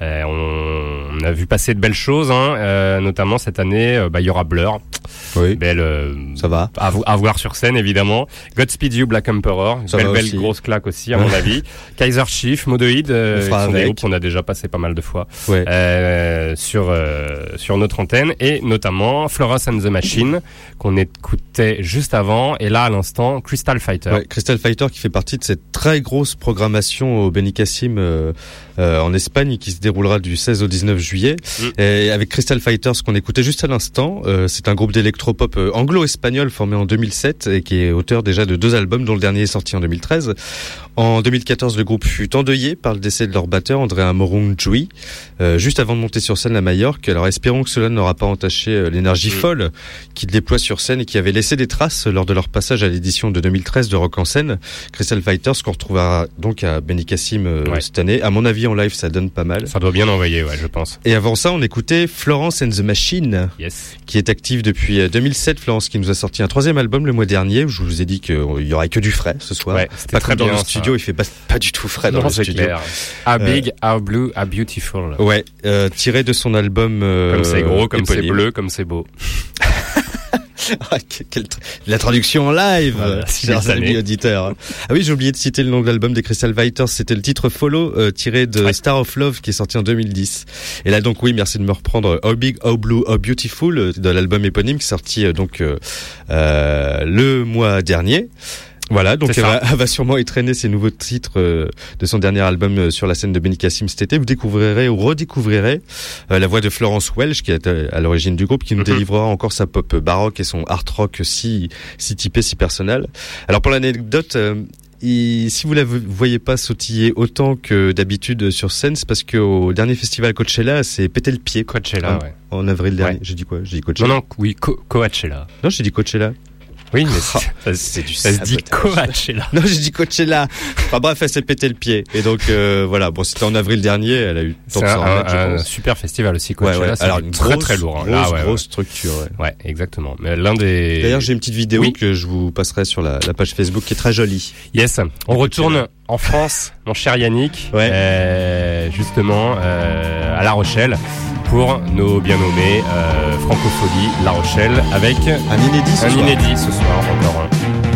Euh, on, on a vu passer de belles choses, hein, euh, notamment cette année, euh, bah, il y aura Blur, Oui. belle, euh, Ça va. à, vo- à voir sur scène évidemment. Godspeed You Black Emperor, Ça belle belle aussi. grosse claque aussi à mon avis. Kaiser Chief, fera sont des groupes qu'on a déjà passé pas mal de fois Ouais. euh, sur euh, sur notre antenne et notamment Florence and the Machine qu'on écoutait juste avant et là à l'instant Crystal Fighter. Ouais, Crystal Fighter qui fait partie de cette très grosse programmation au Benicassim euh, euh, en Espagne qui se déroulera du 16 au 19 juillet. Mm. Et avec Crystal Fighter, ce qu'on écoutait juste à l'instant, euh, c'est un groupe d'électropop euh, anglo-espagnol formé en 2007 et qui est auteur déjà de deux albums dont le dernier est sorti en 2013. En 2014, le groupe fut endeuillé par le décès de leur batteur Andrea Morunjui, euh, juste avant de monter sur scène à Majorque. Alors espérons que cela n'aura pas entaché euh, l'énergie folle qu'ils déploient sur scène et qui avait laissé des traces lors de leur passage à l'édition de 2013 de Rock en scène. Crystal Fighters qu'on retrouvera donc à Benicassim euh, Ouais. cette année. À mon avis, en live, ça donne pas mal. Ça doit bien envoyer, ouais, je pense. Et avant ça, on écoutait Florence and the Machine, Yes. qui est active depuis euh, 2007. Florence qui nous a sorti un troisième album le mois dernier. Je vous ai dit qu'il y aurait que du frais ce soir. Ouais, Pas très comme dans bien. le ça. Studio, il fait pas, pas du tout frais dans le studio. clair. How big, how blue, how beautiful. Ouais, euh, tiré de son album. euh, Comme c'est gros, comme c'est bleu, comme c'est beau. Ah, La traduction en live, Voilà, euh, chers amis auditeurs. Ah oui, j'ai oublié de citer le nom de l'album des Crystal Fighters. C'était le titre Follow, euh, tiré de Ouais. Star of Love, qui est sorti en 2010. Et là, donc, oui, merci de me reprendre How Big, How Blue, How Beautiful, euh, de l'album éponyme, qui est sorti euh, donc euh, euh, le mois dernier. Voilà, donc elle va, elle va sûrement étraîner ses nouveaux titres euh, de son dernier album euh, sur la scène de Benicassim cet été. Vous découvrirez ou redécouvrirez euh, la voix de Florence Welch, qui est à l'origine du groupe, qui nous Mhm. délivrera encore sa pop baroque et son art rock si si typé, si personnel. Alors pour l'anecdote. si vous la voyez pas sautiller autant que d'habitude sur scène, c'est parce qu'au dernier festival Coachella, c'est pété le pied Coachella, en, ouais. en avril dernier. Ouais. J'ai dit quoi? J'ai dit Non, Coachella. non, oui, Co- Coachella. Non, j'ai dit Coachella. Oui, mais c'est- ça, C'est du se dit sabotage. Coachella. Non, j'ai dit Coachella. Enfin bref, elle s'est pété le pied. Et donc euh, voilà, bon, c'était en avril dernier, elle a eu C'est de un, je un- super festival aussi, Coachella. ouais. c'est Alors une très grosse, très lourd. hein. Grosse, Là, ouais, grosse structure. Ouais. exactement. Mais l'un des. D'ailleurs, j'ai une petite vidéo Oui. que je vous passerai sur la, la page Facebook qui est très jolie. Yes. On retourne en France, mon cher Yannick. Ouais. Euh, justement, euh, à La Rochelle pour nos bien nommés euh, Francophonie La Rochelle avec Un inédit ce un soir. inédit ce soir encore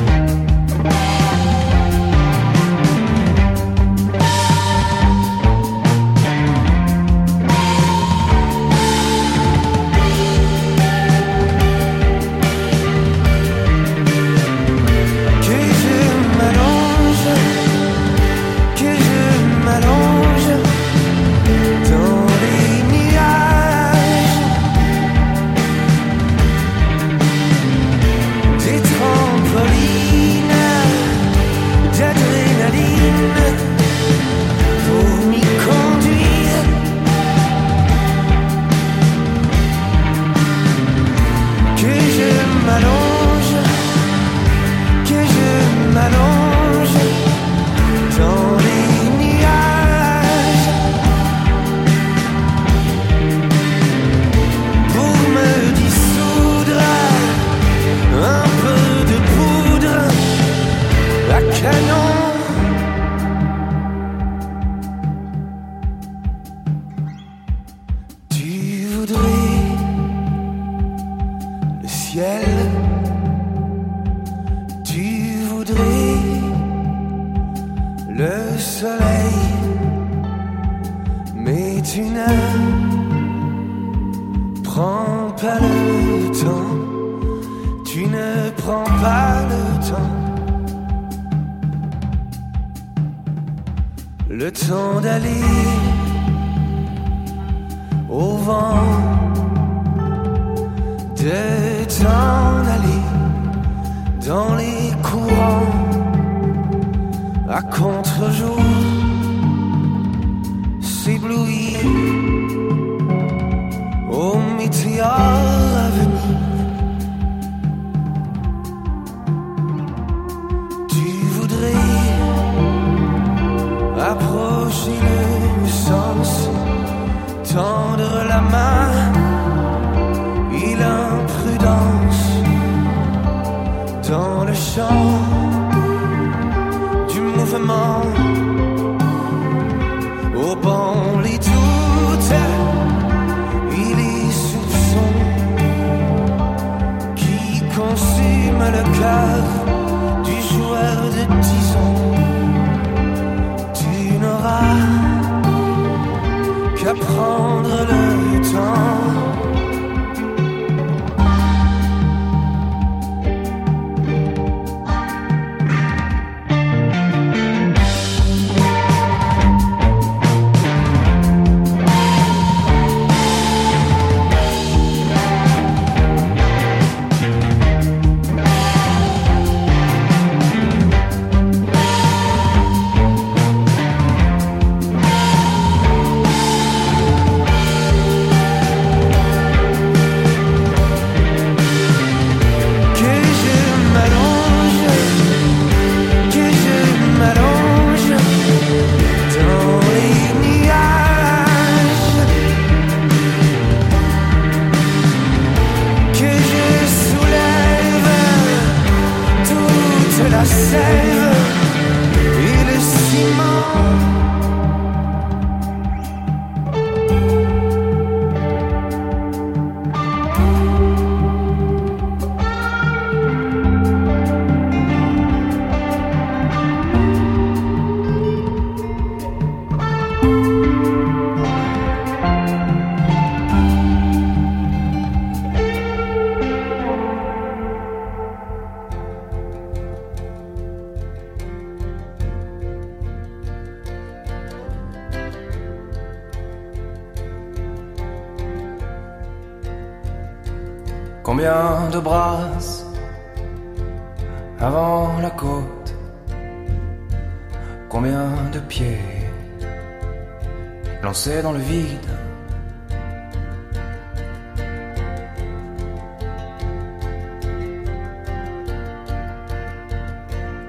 lancé dans le vide.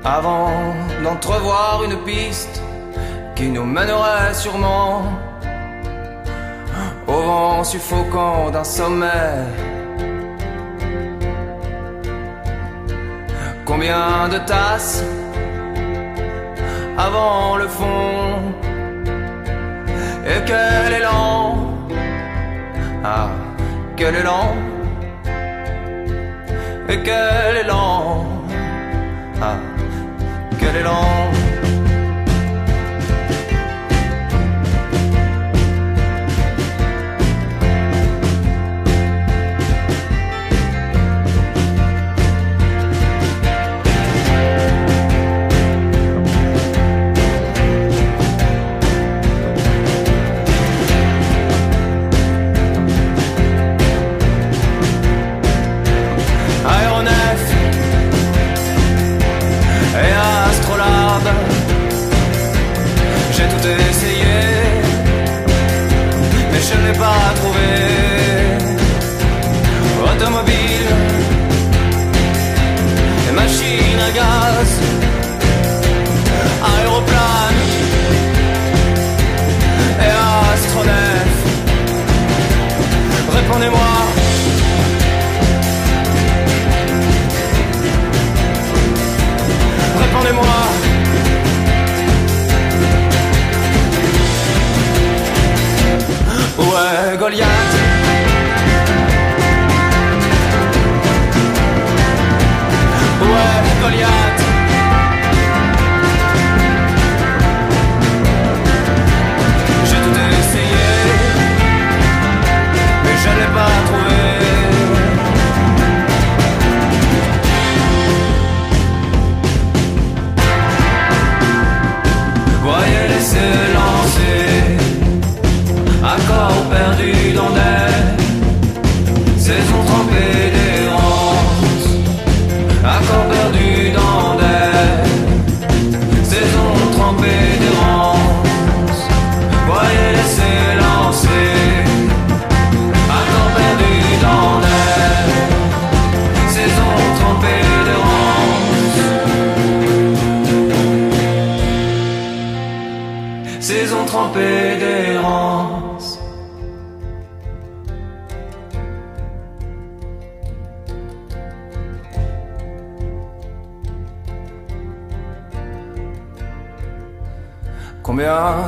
Avant d'entrevoir une piste qui nous mènerait sûrement au vent suffocant d'un sommet. Combien de tasses avant le fond et quel élan Ah, quel élan Et quel élan Ah, quel élan pas à trouver. Automobile et machine à gaz, aéroplane et astronef. Répondez-moi. Goliath. Ouais, Goliath.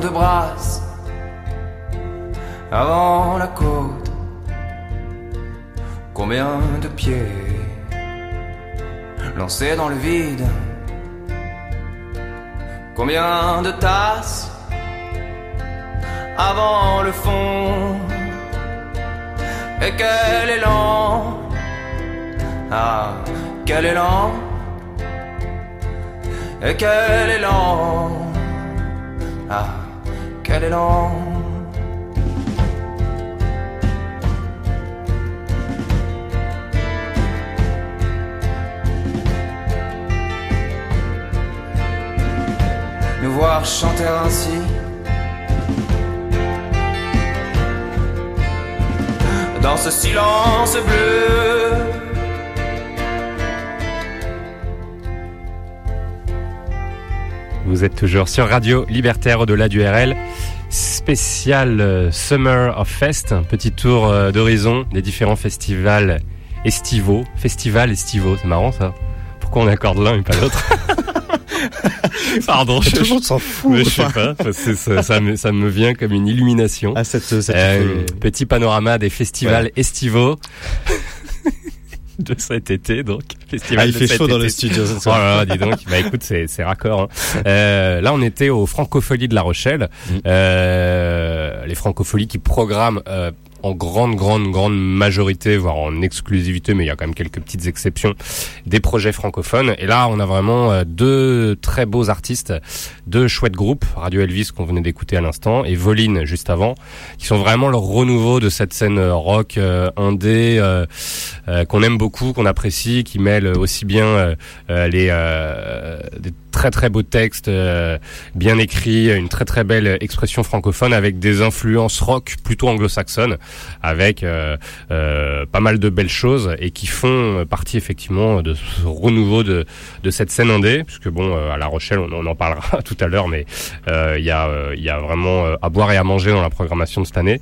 De brasses avant la côte. Combien de pieds lancés dans le vide? Combien de tasses avant le fond? Et quel élan? Ah, quel élan? Et quel élan? Nous voir chanter ainsi. Dans ce silence bleu. Vous êtes toujours sur Radio Libertaire au-delà du RL. Spécial euh, Summer of Fest, un petit tour euh, d'horizon des différents festivals estivaux. Festival estivaux, c'est marrant ça. Pourquoi on accorde l'un et pas l'autre? Pardon, Tout je, le monde s'en fout. mais je sais pas, ça, ça me, ça me vient comme une illumination. Ah, cette, cette Euh, petit panorama des festivals estivaux de cet été, donc. Festival Ah, il de fait cet chaud dans le studio. ce Oh soir. là là, dis donc, bah écoute, c'est c'est raccord. hein. Euh, là, on était aux Francopholies de La Rochelle. Mm. Euh, les Francopholies qui programment euh, en grande, grande, grande majorité, voire en exclusivité, mais il y a quand même quelques petites exceptions, des projets francophones. Et là, on a vraiment euh, deux très beaux artistes, deux chouettes groupes, Radio Elvis qu'on venait d'écouter à l'instant et Voline juste avant, qui sont vraiment le renouveau de cette scène euh, rock euh, indé euh, euh, qu'on aime beaucoup, qu'on apprécie, qui mêle aussi bien euh, les des très très beaux textes euh, bien écrits, une très très belle expression francophone avec des influences rock plutôt anglo-saxonnes, avec euh, euh, pas mal de belles choses et qui font partie effectivement de ce renouveau de, de cette scène indé, puisque bon euh, à La Rochelle on, en parlera tout à l'heure, mais euh, il y a euh, il y a vraiment à boire et à manger dans la programmation de cette année.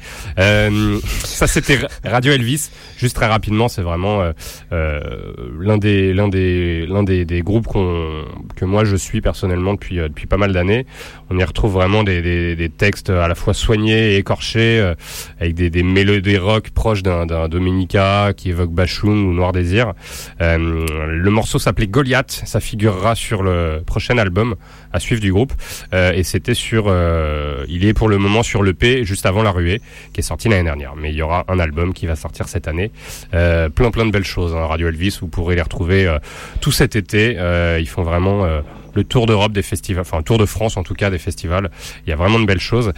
Ça c'était Ra- Radio Elvis. Juste très rapidement, c'est vraiment l'un des l'un des l'un des, des groupes qu'on que moi je suis personnellement depuis euh, depuis pas mal d'années. On y retrouve vraiment des, des, textes à la fois soignés et écorchés, euh, avec des, des mélodies rock proches d'un d'un Dominica qui évoque Bashung ou Noir Désir. Euh, le morceau s'appelait Goliath, ça figurera sur le prochain album à suivre du groupe. Euh, et c'était sur, euh, il est pour le moment sur l'EP juste avant La Ruée, qui est sorti l'année dernière. Mais il y aura un album qui va sortir cette année. Euh, plein plein de belles choses. Hein. Radio Elvis, vous pourrez les retrouver euh, tout cet été. Euh, ils font vraiment euh, le tour d'Europe des festivals, enfin tour de France en tout cas des festivals. Il y a vraiment de belles choses.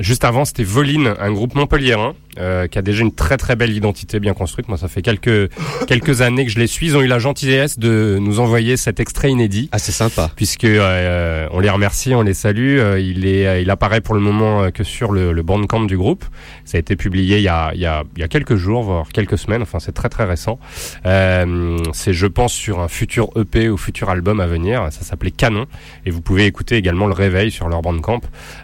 Juste avant, c'était Voline, un groupe montpelliérain euh, qui a déjà une très très belle identité bien construite. Moi, ça fait quelques quelques années que je les suis. Ils ont eu la gentillesse de nous envoyer cet extrait inédit Ah, c'est sympa. puisque euh, on les remercie, on les salue. Euh, il est, euh, il apparaît pour le moment euh, que sur le, le bandcamp du groupe. Ça a été publié il y a, il y a, il y a quelques jours, voire quelques semaines. Enfin, c'est très très récent. Euh, c'est, je pense, sur un futur EP ou futur album à venir. Ça s'appelait Canon, et vous pouvez écouter également le Réveil sur leur bandcamp.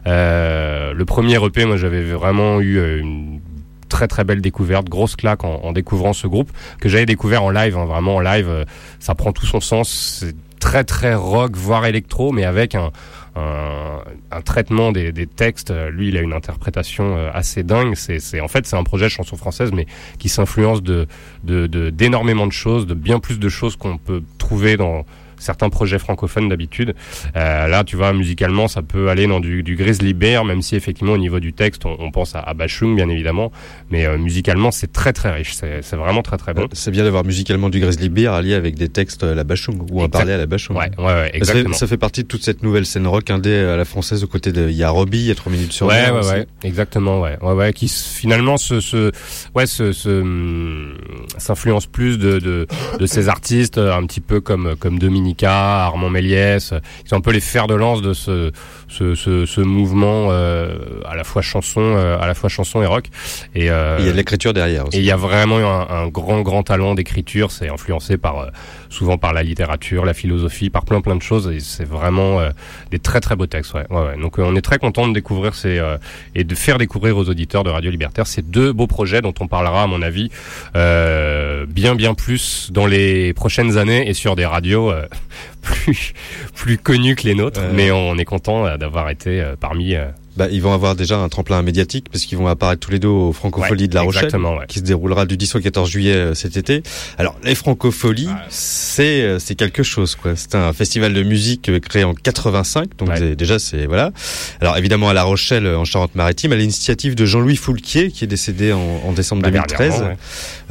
Euh, le premier EP, moi, j'avais vraiment eu euh, une très très belle découverte, grosse claque en, en découvrant ce groupe que j'avais découvert en live, hein, vraiment en live, euh, ça prend tout son sens, c'est très très rock, voire électro, mais avec un, un, un traitement des, des textes. Euh, Lui, il a une interprétation euh, assez dingue. C'est, en fait c'est un projet de chanson française, mais qui s'influence de, de, de- d'énormément de choses, de bien plus de choses qu'on peut trouver dans certains projets francophones d'habitude. Euh, là, tu vois, musicalement, ça peut aller dans du, du Grizzly Bear, même si effectivement au niveau du texte, on, on pense à, à Bashung, bien évidemment, mais euh, musicalement, c'est très très riche. C'est, vraiment très très bon. C'est bien d'avoir musicalement du Grizzly Bear allié avec des textes à la Bachung ou Exact. parler à la Bachung. Ouais, ouais, ouais, Ça fait, exactement. ça fait partie de toute cette nouvelle scène rock indé à la française aux côtés de. Il y a Robbie, il y a 3 minutes sur ouais, ouais, aussi. ouais, exactement, ouais, ouais, ouais, qui finalement se, se, ouais, se, hum, s'influence plus de, de, de ces artistes, euh, un petit peu comme, comme Armand Méliès, euh, qui sont un peu les fers de lance de ce, ce, ce, ce mouvement euh, à la fois chanson, euh, à la fois chanson et rock. Et, euh, il y a de l'écriture derrière aussi. et il y a vraiment un, un grand, grand talent d'écriture. C'est influencé par euh, souvent par la littérature, la philosophie, par plein, plein de choses. Et c'est vraiment euh, des très, très beaux textes. Ouais, ouais, ouais. Donc, euh, on est très content de découvrir ces euh, et de faire découvrir aux auditeurs de Radio Libertaire ces deux beaux projets dont on parlera, à mon avis, euh, bien, bien plus dans les prochaines années et sur des radios euh, plus plus connus que les nôtres, mais on est content euh, d'avoir été euh, parmi. Bah, ils vont avoir déjà un tremplin médiatique parce qu'ils vont apparaître tous les deux au Francofolie Ouais, de La Rochelle, ouais. qui se déroulera du 10 au 14 juillet euh, cet été. Alors, les Francopholies, c'est euh, c'est quelque chose, quoi. C'est un festival de musique euh, créé en 85, donc Ouais. déjà c'est voilà. Alors évidemment à La Rochelle, en Charente-Maritime, à l'initiative de Jean-Louis Foulquier, qui est décédé en, en décembre bah, 2013. dernièrement, ouais.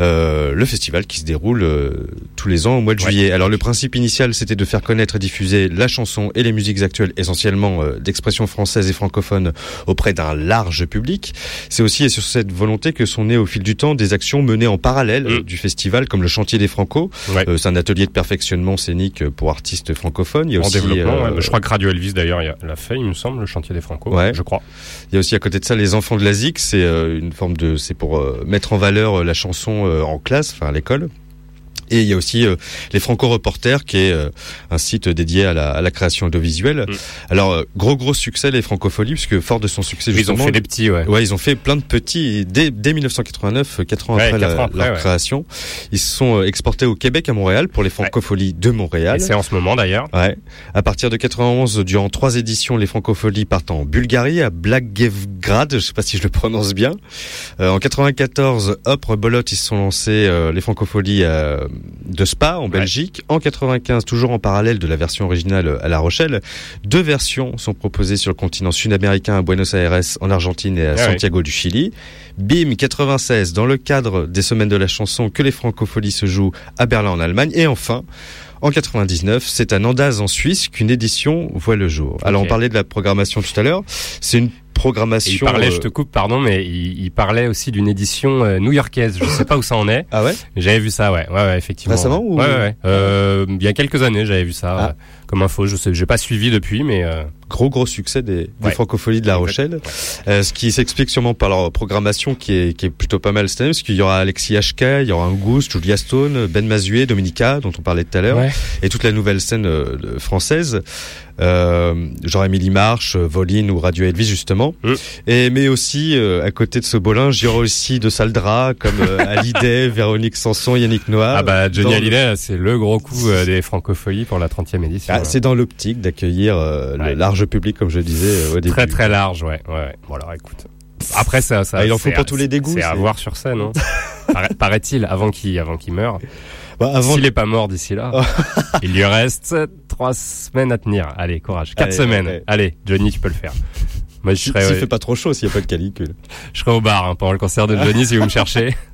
Euh, le festival qui se déroule euh, tous les ans au mois de juillet. Alors le principe initial, c'était de faire connaître et diffuser la chanson et les musiques actuelles, essentiellement euh, d'expression française et francophone, auprès d'un large public. C'est aussi et sur cette volonté que sont nées au fil du temps des actions menées en parallèle Mm. du festival, comme le chantier des Franco. Ouais. Euh, c'est un atelier de perfectionnement scénique pour artistes francophones. Il y a en aussi, développement. euh, ouais. Je crois que Radio Elvis d'ailleurs l'a fait, il me semble, le chantier des Franco. Ouais. Je crois. Il y a aussi à côté de ça les enfants de la ZIC, c'est euh, une forme de, c'est pour mettre en valeur la chanson en classe, enfin à l'école. Et il y a aussi euh, les Franco Reporters, qui est euh, un site dédié à la, à la création audiovisuelle. Mm. Alors euh, gros gros succès les Francopholies, puisque fort de son succès Ils ont justement, fait des petits, ouais. Ouais, ils ont fait plein de petits et dès, dès 1989, euh, quatre ans Ouais, après, quatre la- ans après, leur ouais. création. Ils se sont euh, exportés au Québec, à Montréal, pour les Francopholies de Montréal. C'est en ce moment d'ailleurs. Ouais. À partir de 91, durant trois éditions, les Francopholies partent en Bulgarie, à Blagoevgrad, je sais pas si je le prononce bien. Euh, en 94, hop, Bolot, ils se sont lancés euh, les Francopholies euh, de Spa, en Belgique. En 95, toujours en parallèle de la version originale euh, à La Rochelle, deux versions sont proposées sur le continent sud-américain, à Buenos Aires, en Argentine et à Ah Santiago du Chili. BIM 96, dans le cadre des semaines de la chanson que les Francopholies se jouent à Berlin en Allemagne. Et enfin, en 99, c'est à Nandaz en Suisse qu'une édition voit le jour. Alors on parlait de la programmation tout à l'heure. C'est une Et programmation. il parlait, euh, je te coupe, pardon, mais il, il parlait aussi d'une édition euh, new-yorkaise. Je sais pas où ça en est. Ah ouais? J'avais vu ça, ouais, ouais, ouais effectivement. Récemment ouais. ou- Ouais, ouais, ouais. Euh, il y a quelques années, j'avais vu ça Ah. euh, comme info. Je sais, j'ai pas suivi depuis, mais euh, Gros gros succès des, des Ouais. de La Rochelle. Euh, ce qui s'explique sûrement par leur programmation qui est, qui est plutôt pas mal cette année, parce qu'il y aura Alexis HK, il y aura Angus, Julia Stone, Ben Mazué, Dominica, dont on parlait tout à l'heure, ouais. et toute la nouvelle scène euh, française. Euh, genre Émilie Marche, euh, Voline ou Radio Elvis justement. Et mais aussi à côté de ce bolin, il y aura aussi de Saldra comme Hallyday, Véronique Sanson, Yannick Noah. Ah bah Johnny le- Hallyday, c'est le gros coup des francopholies pour la 30e édition. Ah, c'est dans l'optique d'accueillir Ouais. Large public, comme je disais euh, au début. très très large, ouais, ouais. ouais. Bon alors écoute. Après ça, ça Ah, il en faut pour tous les dégoûts, C'est à voir sur scène, hein. Paraît- Paraît-il, avant qu'il avant qu'il meure. Bah, avant, S'il est pas mort d'ici là, il lui reste trois semaines à tenir. Allez, courage. Quatre Allez, semaines. allez. Allez, Johnny, tu peux le faire. Moi, je s'il serai, s'il fait pas trop chaud, s'il n'y a pas de calicule. je serai au bar hein, pendant le concert de Johnny si vous me cherchez.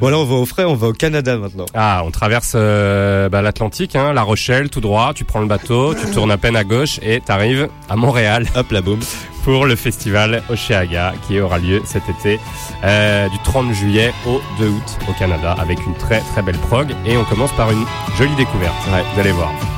Voilà, on va au frais, on va au Canada maintenant. Ah, on traverse euh, bah, l'Atlantique, hein, La Rochelle, tout droit. Tu prends le bateau, tu tournes à peine à gauche et t'arrives à Montréal Hop, la boum. pour le festival Oceaga qui aura lieu cet été euh, du 30 juillet au 2 août au Canada avec une très très belle prog et on commence par une jolie découverte. Ouais. Vous allez voir.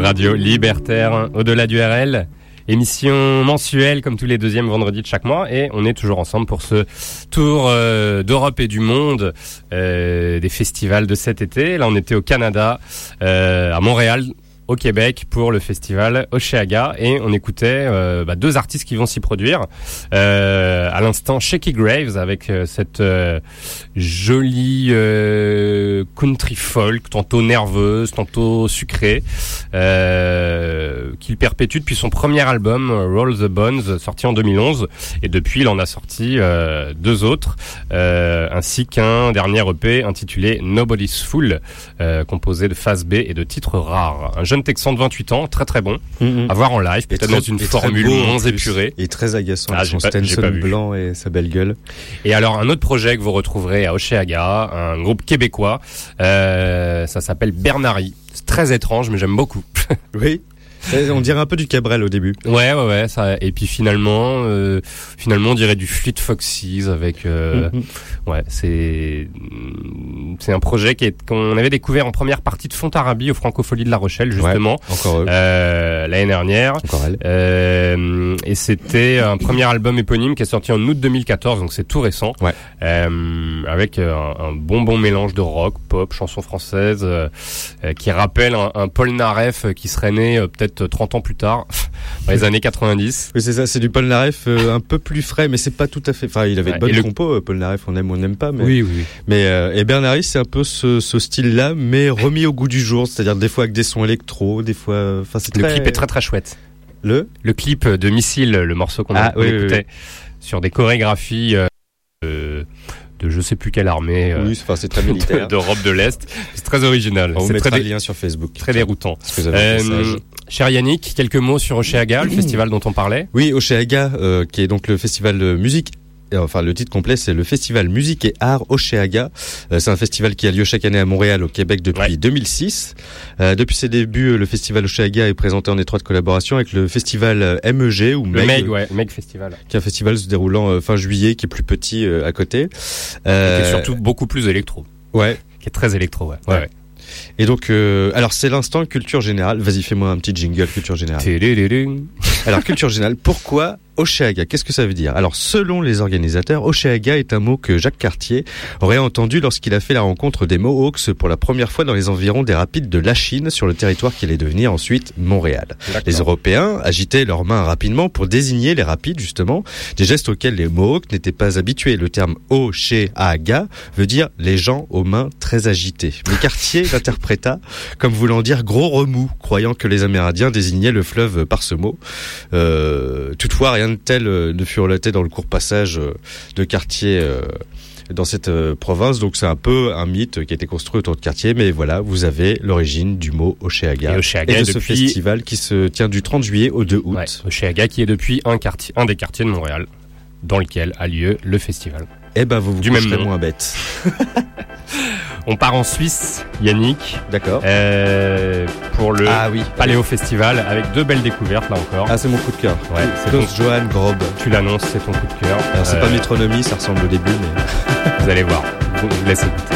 Radio Libertaire, au-delà du RL. Émission mensuelle comme tous les deuxièmes vendredis de chaque mois et on est toujours ensemble pour ce tour euh, d'Europe et du monde euh, des festivals de cet été. Là on était au Canada, euh, à Montréal, au Québec pour le festival Oceaga et on écoutait euh, bah, deux artistes qui vont s'y produire. Euh, à l'instant Shaky Graves avec euh, cette jolie country folk, tantôt nerveuse, tantôt sucrée, qu'il perpétue depuis son premier album Roll the Bones sorti en 2011 et depuis il en a sorti deux autres ainsi qu'un dernier EP intitulé Nobody's Fool composé de phases B et de titres rares. Un jeune Texan de 28 ans, très très bon, Mhm. à voir en live, peut-être dans une formule beau, moins épurée. Et très agaçant, Ah, son pas- Stenson blanc et sa belle gueule. Et alors un autre projet que vous retrouverez à Oceaga, un groupe québécois, euh, ça s'appelle Bernari. C'est très étrange mais j'aime beaucoup. Oui. On dirait un peu du Cabrel au début. Ouais ouais ouais ça et puis finalement euh, finalement on dirait du Fleet Foxes avec euh, Mhm. ouais c'est c'est un projet qui est qu'on avait découvert en première partie de Fontarabie au Francofolie de La Rochelle justement Encore eux. euh, l'année dernière Encore elle. Euh, et c'était un premier album éponyme qui est sorti en août 2014, donc c'est tout récent, Ouais. Euh, avec euh, un, un bon bon mélange de rock, pop, chansons françaises, qui rappelle un, un Paul Naref qui serait né euh, peut-être 30 ans plus tard, dans les années 90. Oui, c'est ça, c'est du Paul Naref euh, un peu plus frais, mais c'est pas tout à fait. Enfin, il avait Ouais, de bonnes le- compos, euh, Paul Naref, on aime ou on n'aime pas, mais. oui, oui. Mais euh, et Bernari, c'est un peu ce, ce style-là, mais remis au goût du jour, c'est-à-dire des fois avec des sons électro, des fois. euh, Enfin, c'est Le très- clip est très très chouette. Le. Le clip de Missile, le morceau qu'on Ah, oui, oui, écoutait, sur des chorégraphies euh, euh, de je sais plus quelle armée euh, Oui, c'est- enfin, c'est très militaire. d'Europe de l'Est. C'est très original. On mettra très, le lien sur Facebook. très déroutant. Parce que vous avez un Euh. Cher Yannick, quelques mots sur Oceaga, le festival dont on parlait. Oui, Oceaga, euh, qui est donc le festival de musique. euh, Enfin, le titre complet, c'est le Festival Musique et Art Oceaga. Euh, c'est un festival qui a lieu chaque année à Montréal, au Québec, depuis Ouais. 2006. 2006. Euh, depuis ses débuts, le Festival Oceaga est présenté en étroite collaboration avec le Festival MEG, ou Le MEG, Meg, ouais, Meg Festival. qui est un festival se déroulant euh, fin juillet, qui est plus petit à côté. Qui Euh, est surtout beaucoup plus électro. Ouais. Qui est très électro, ouais. Ouais. ouais. Et donc, euh, alors c'est l'instant culture générale. Vas-y, fais-moi un petit jingle culture générale. Alors, culture générale, pourquoi Oceaga Qu'est-ce que ça veut dire? Alors, selon les organisateurs, Oceaga est un mot que Jacques Cartier aurait entendu lorsqu'il a fait la rencontre des Mohawks pour la première fois dans les environs des rapides de la Chine, sur le territoire qui allait devenir ensuite Montréal. Les Européens agitaient leurs mains rapidement pour désigner les rapides, justement, des gestes auxquels les Mohawks n'étaient pas habitués. Le terme Oceaga veut dire les gens aux mains très agitées. Mais Cartier l'interpréta comme voulant dire gros remous, croyant que les Amérindiens désignaient le fleuve par ce mot. Euh, toutefois, rien de tel euh, ne fut relaté dans le court passage euh, de Cartier euh, dans cette euh, province. Donc c'est un peu un mythe qui a été construit autour de Cartier. Mais voilà, vous avez l'origine du mot Oceaga Et Oceaga et de ce depuis- festival qui se tient du 30 juillet au 2 août. Ouais, Oceaga qui est depuis un quartier, un des quartiers de Montréal, dans lequel a lieu le festival. Eh ben vous vous Du même coucherez nom. moins bête. On part en Suisse, Yannick, D'accord. euh, pour le Ah oui. Paléo Festival avec deux belles découvertes là encore. Ah c'est mon coup de cœur. Ouais, c'est ton, Johann Grob. tu l'annonces, c'est ton coup de cœur. Alors c'est Euh, pas métronomie, ça ressemble au début, mais Vous allez voir. Je vous laisse écouter.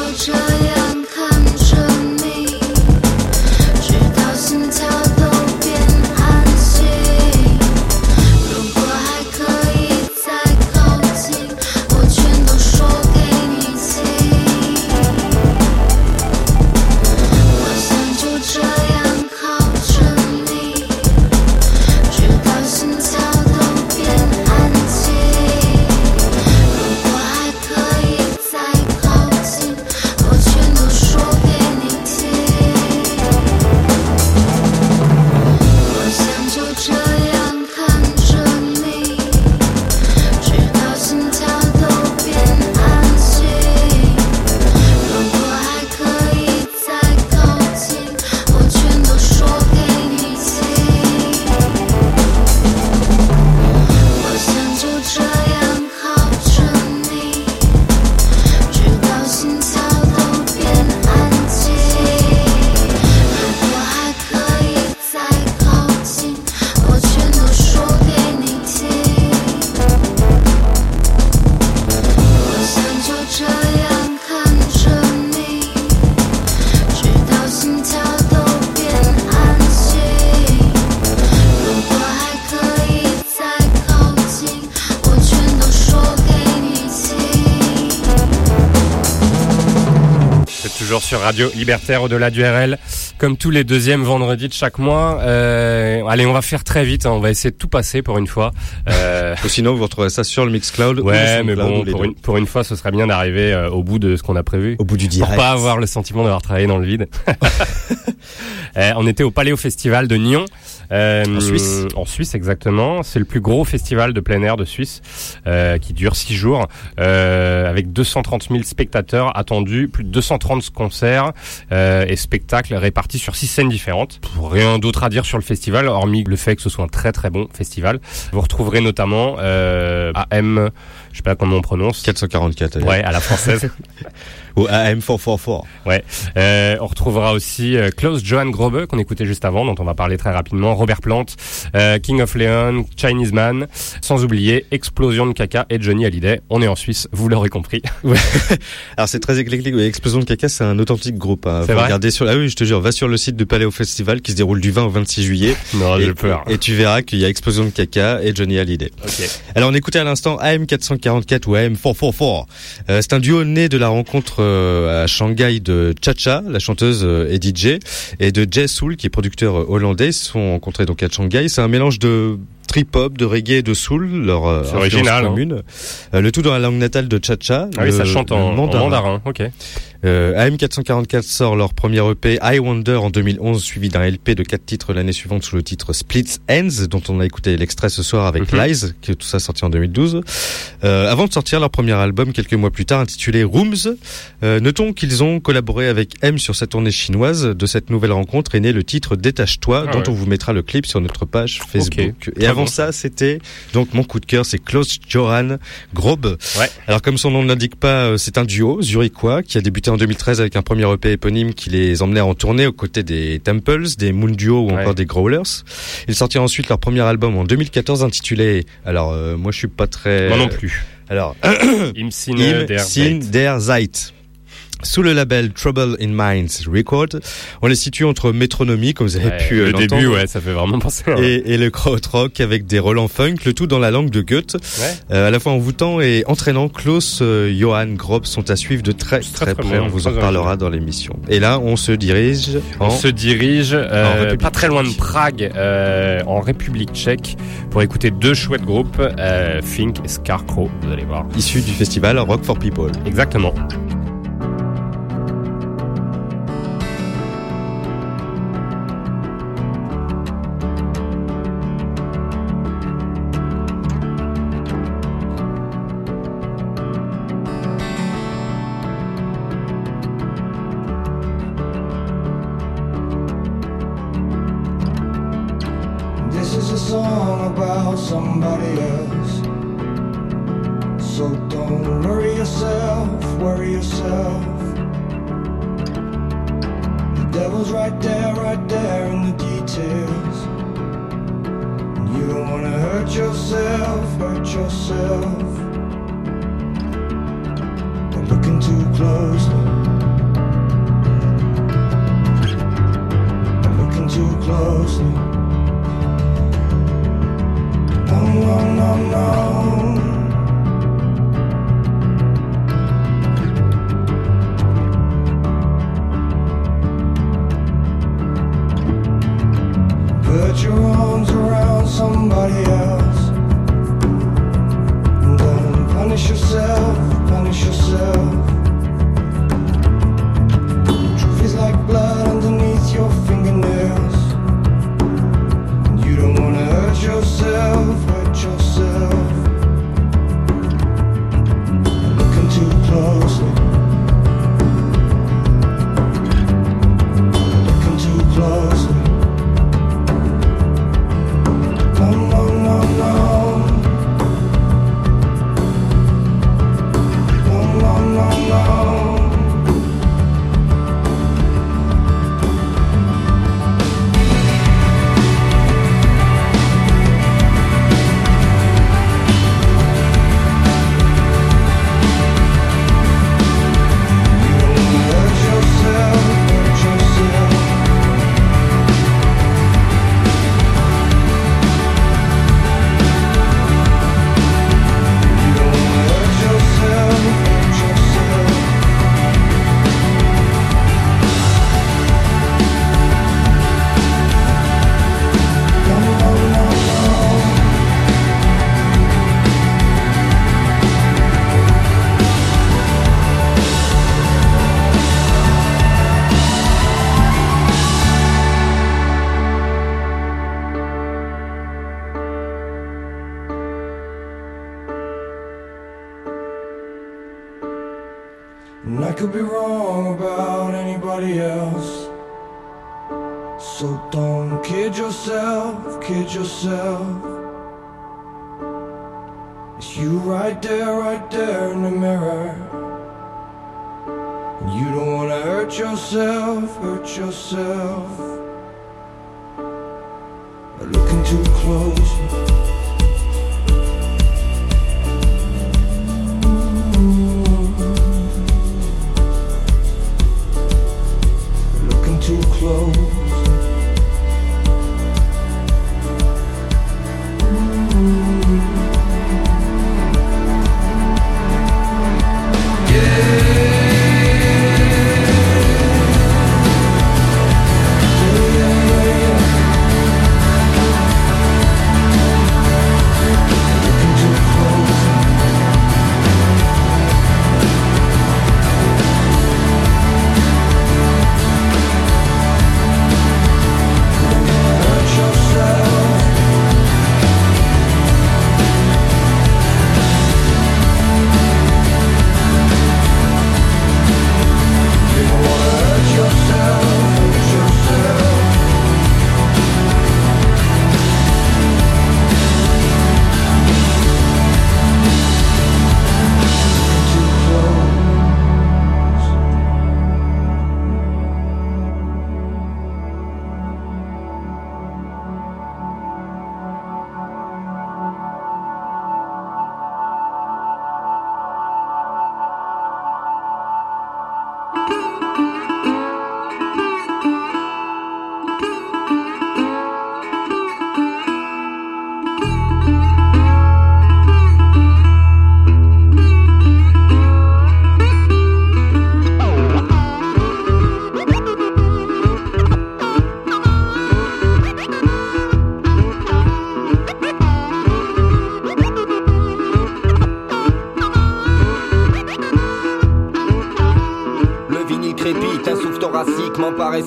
so giant. Sur Radio Libertaire au-delà du RL, comme tous les deuxièmes vendredis de chaque mois. Euh, allez, on va faire très vite, hein, on va essayer de tout passer pour une fois. Euh, Ou sinon, vous retrouverez ça sur le Mixcloud. ou ouais, mais bon, pour une, pour une fois, ce serait bien d'arriver euh, au bout de ce qu'on a prévu. Au bout du Pour direct. pas avoir le sentiment d'avoir travaillé dans le vide. Euh, on était au Paléo Festival de Nyon. Euh, En Suisse. En Suisse, exactement. C'est le plus gros festival de plein air de Suisse, euh, qui dure six jours, euh, avec 230 000 spectateurs attendus, plus de 230 concerts euh, et spectacles répartis sur six scènes différentes. Rien d'autre à dire sur le festival, hormis le fait que ce soit un très très bon festival. Vous retrouverez notamment euh, AM, je sais pas comment on prononce. 444. allez. Ouais, à la française. Ou AM444. Ouais. Euh, on retrouvera aussi euh, Klaus Johan Grobe qu'on écoutait juste avant, dont on va parler très rapidement. Robert Plant, euh, King of Leon, Chinese Man, sans oublier Explosion de caca et Johnny Hallyday. On est en Suisse, vous l'aurez compris. Alors c'est très éclectique. Explosion de caca, c'est un authentique groupe. Hein. C'est regarder sur. Ah oui, je te jure, va sur le site de Paléo Festival qui se déroule du 20 au 26 juillet. Non, j'ai peur. Et tu verras qu'il y a Explosion de caca et Johnny Hallyday. Ok. Alors on écoutait à l'instant AM444 ou AM444. Euh, c'est un duo né de la rencontre euh, à Shanghai de Chacha, la chanteuse euh, et DJ, et de Jay Soul, qui est producteur euh, hollandais. Ils se sont rencontrés donc à Shanghai. C'est un mélange de trip-hop, de reggae et de soul, leur euh, original, hein. commune. Euh, le tout dans la langue natale de Chacha. Ah oui, ça chante en en mandarin. Ok. Euh, AM444 sort leur premier EP I Wonder en 2011, suivi d'un LP de quatre titres l'année suivante sous le titre Splits Ends, dont on a écouté l'extrait ce soir avec Mhm. Lies, que tout ça sorti en 2012. Euh, avant de sortir leur premier album quelques mois plus tard intitulé Rooms, euh, notons qu'ils ont collaboré avec M sur sa tournée chinoise. De cette nouvelle rencontre est né le titre Détache-toi, Ah dont ouais. on vous mettra le clip sur notre page Facebook. Ok, Et avant bon. ça, c'était donc mon coup de cœur, c'est Klaus Johann Grobe. Ouais. Alors comme son nom ne l'indique pas, euh, c'est un duo zurichois qui a débuté en 2013 avec un premier EP éponyme qui les emmenait en tournée aux côtés des Temples, des Moon Duo ou Ouais. encore des Growlers. Ils sortirent ensuite leur premier album en 2014 intitulé, alors euh, moi je suis pas très... Moi non plus. Alors, Im Sin der Zeit. Sous le label Trouble in Minds Record, on les situe entre métronomie, comme vous avez Ouais, pu euh, le début, ouais, ça fait vraiment penser. à- et, et le krautrock avec des relents funk, le tout dans la langue de Goethe. Ouais. Euh, à la fois envoûtant et entraînant, Klaus, euh, Johann Grob sont à suivre de très Très, près. on vous en parlera dans l'émission. Et là, on se dirige en... On se dirige euh, En pas très loin de Prague, euh, en République tchèque, pour écouter deux chouettes groupes, euh, Fink et Scarecrow, vous allez voir. issu du festival Rock for People. Exactement.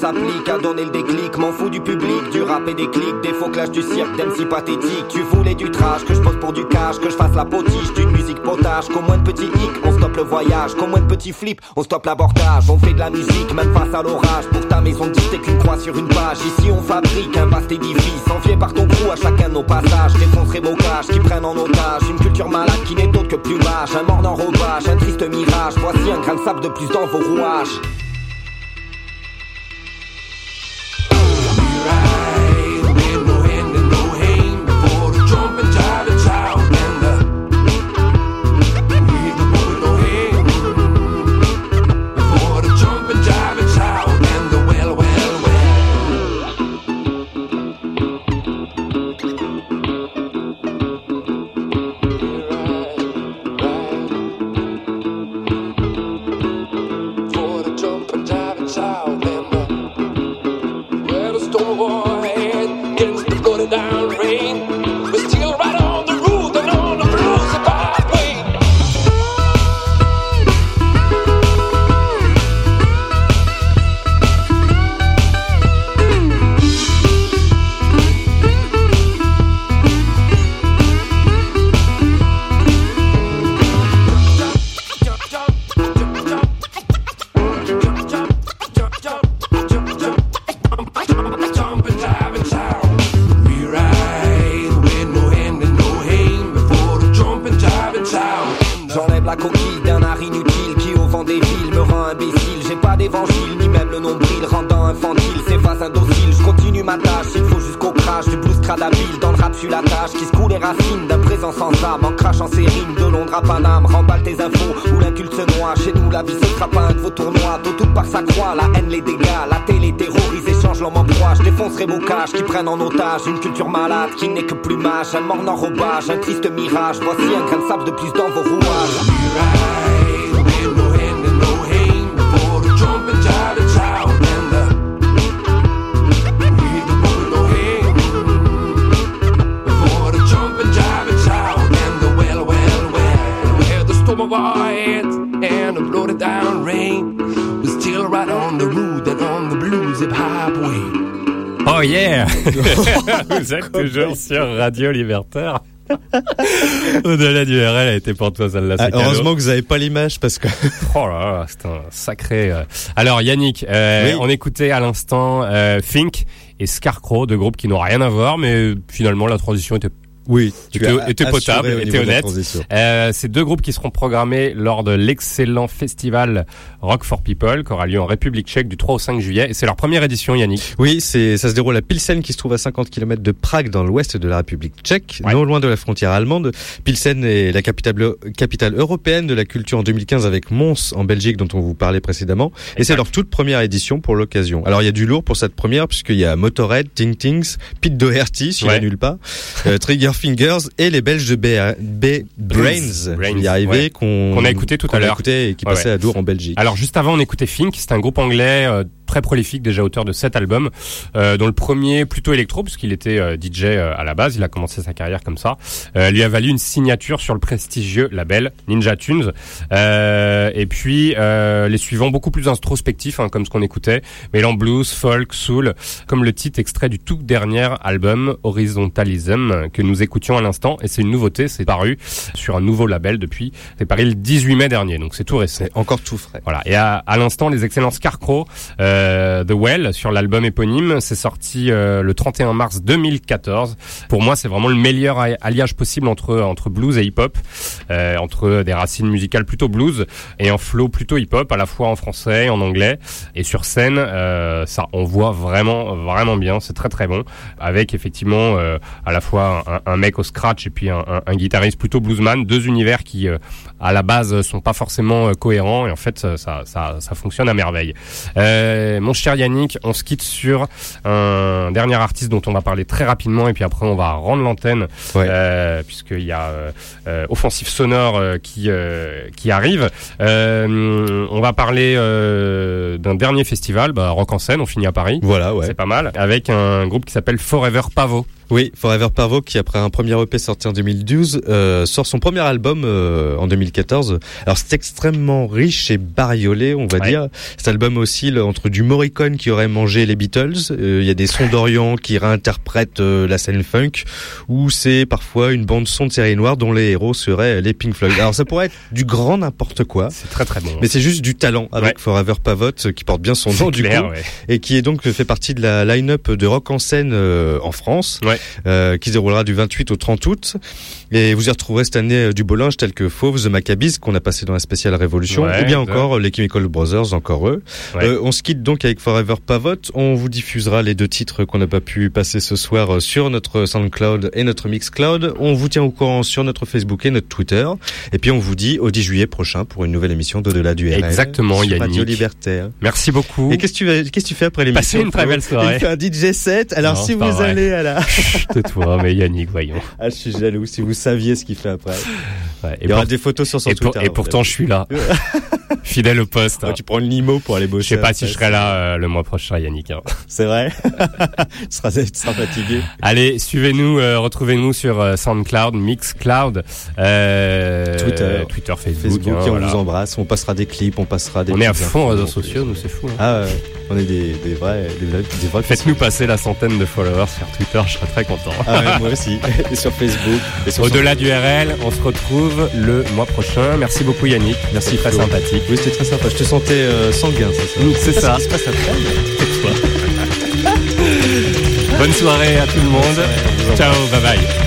S'applique à donner le déclic, m'en fous du public, du rap et des clics, des faux clashs du cirque, d'MC pathétique. Tu voulais du trash, que je pose pour du cash, que je fasse la potiche d'une musique potage, qu'au moins de petits hicks, on stoppe le voyage, qu'au moins de petits flips, on stoppe l'abordage, on fait de la musique, même face à l'orage, pour ta maison de t'es qu'une croix sur une page, ici on fabrique un vaste édifice, envié par ton crew à chacun de nos passages, défoncerai mocages qui prennent en otage, une culture malade qui n'est autre que plumage, un mort d'enrobage, un triste mirage, voici un grain de sable de plus dans vos rouages. Se. Chez nous, la vie ce sera pas un de vos tournois. Tôt tout par sa croix, la haine, les dégâts. La télé terrorise, échange l'homme en proie. Je défoncerai vos cages qui prennent en otage une culture malade qui n'est que plumage. Un mort enrobage, un triste mirage. Voici un grain de sable de plus dans vos rouages. A bloated down rain was still right on the road and on the blues hip hop way. Oh yeah Vous êtes toujours sur Radio Libertaire. Au-delà du RL a été pour toi celle-là. Ah, heureusement que vous avez pas l'image parce que Oh là là, c'est un sacré. euh. Alors Yannick, euh, Oui. on écoutait à l'instant euh, Fink et Scarecrow, deux groupes qui n'ont rien à voir, mais finalement la transition était oui, était assuré potable, la honnête. Euh, c'est deux groupes qui seront programmés lors de l'excellent festival Rock for People qui aura lieu en République tchèque du 3 au 5 juillet. Et c'est leur première édition, Yannick. Oui, c'est ça se déroule à Pilsen qui se trouve à 50 km de Prague dans l'ouest de la République tchèque, Ouais. non loin de la frontière allemande. Pilsen est la capitale capitale européenne de la culture en 2015 avec Mons en Belgique dont on vous parlait précédemment et c'est leur toute première édition pour l'occasion. Alors il y a du lourd pour cette première puisqu'il y a Motorhead, Ting Tings, Pete Doherty, si Ouais. nulle pas, euh, Trigger Fingers et les Belges de B, Brains, Brains, y arriver ouais. qu'on Qu'on a écouté tout à a l'heure. écouté et qui Ouais, passait ouais. à Dour en Belgique. Alors juste avant, on écoutait Fink. C'est un groupe anglais euh, très prolifique, déjà auteur de sept albums, euh, dont le premier plutôt électro, puisqu'il était euh, DJ euh, à la base. Il a commencé sa carrière comme ça. Euh, lui a valu une signature sur le prestigieux label Ninja Tunes. Euh, et puis les suivants beaucoup plus introspectifs, hein, comme ce qu'on écoutait, mêlant blues, folk, soul, comme le titre extrait du tout dernier album Horizontalism que nous écoutions à l'instant. Et c'est une nouveauté, c'est paru sur un nouveau label depuis. C'est paru le 18 mai dernier, donc c'est tout récent. Encore tout frais. Voilà. Et à, à l'instant, les excellents Scarecrow, euh, The Well, sur l'album éponyme, c'est sorti euh, le 31 mars 2014. Pour moi, c'est vraiment le meilleur alliage possible entre entre blues et hip-hop, euh, entre des racines musicales plutôt blues et un flow plutôt hip-hop, à la fois en français en anglais. Et sur scène, euh, ça, on voit vraiment vraiment bien. C'est très très bon, avec effectivement euh, à la fois un, un mec au scratch et puis un, un- guitariste plutôt bluesman, deux univers qui euh, à la base sont pas forcément euh, cohérents et en fait ça, ça, ça, fonctionne à merveille. Euh, mon cher Yannick, on se quitte sur un dernier artiste dont on va parler très rapidement et puis après on va rendre l'antenne Ouais. euh, puisqu'il y a euh, euh, Offensif Sonore euh, qui, qui arrive. On va parler d'un dernier festival, bah, Rock en scène, on finit à Paris. Voilà, ouais. C'est pas mal, avec un groupe qui s'appelle Forever Pavo. Oui, Forever Pavo qui après un premier EP sorti en 2012 euh, sort son premier album euh, en 2014. Alors c'est extrêmement riche et bariolé, on va Ouais. dire. Cet album oscille entre du Morricone qui aurait mangé les Beatles, euh, il y a des sons d'Orient qui réinterprètent euh, la scène funk, ou c'est parfois une bande son de série noire dont les héros seraient les Pink Floyd. Alors ça pourrait être du grand n'importe quoi. C'est très très bon. Mais c'est juste du talent avec Ouais. Forever Pavot euh, qui porte bien son nom du coup ouais. et qui est donc fait partie de la line-up de rock en scène euh, en France Ouais. Euh, qui se déroulera du 28 au 30 août et vous y retrouverez cette année euh, du beau linge tel que Fauve, The Maccabees qu'on a passé dans la spéciale Révolution Ouais, ou bien encore euh, les Chemical Brothers encore eux. Ouais. Euh, on se quitte donc avec Forever Pavot, on vous diffusera les deux titres qu'on n'a pas pu passer ce soir euh, sur notre SoundCloud et notre Mixcloud. On vous tient au courant sur notre Facebook et notre Twitter et puis on vous dit au 10 juillet prochain pour une nouvelle émission d'au-delà du RL Exactement, Yannick. Radio Libertaire. Merci beaucoup. Et qu'est-ce que tu fais après l'émission Passez une très belle soirée. Il fait un DJ set. Alors Non, si vous vrai. allez à la, Tais-toi, mais Yannick, voyons. ah je suis jaloux. Si vous saviez ce qu'il fait après, Ouais, il y aura pour- des photos sur son et, pour- Twitter. et pourtant, je suis là. Fidèle au poste. Ah, tu prends le limo pour aller Je bosser. sais pas après, si je serai là euh, le mois prochain, Yannick. hein. C'est vrai. tu seras, tu seras fatigué. Allez, suivez-nous, euh, retrouvez-nous sur euh, SoundCloud, Mixcloud, euh, Twitter. Twitter, Facebook. Facebook, hein, et on voilà. vous embrasse. On passera des clips, on passera des. On est à fond réseaux sociaux, nous c'est fou. hein. Ah ouais, on est des, des vrais, des vrais, des vrais Faites-nous passer la centaine de followers sur Twitter, je serais très content. Ah ouais, moi aussi. Et sur Facebook. Au-delà du RL, on se retrouve le mois prochain. Merci beaucoup Yannick. Merci, très sympathique. Oui, c'était très sympa. Je te sentais euh, sanguin, c'est ça. C'est ça. Ce qui se passe après. mais- Bonne soirée à tout le monde. Ciao, bye bye.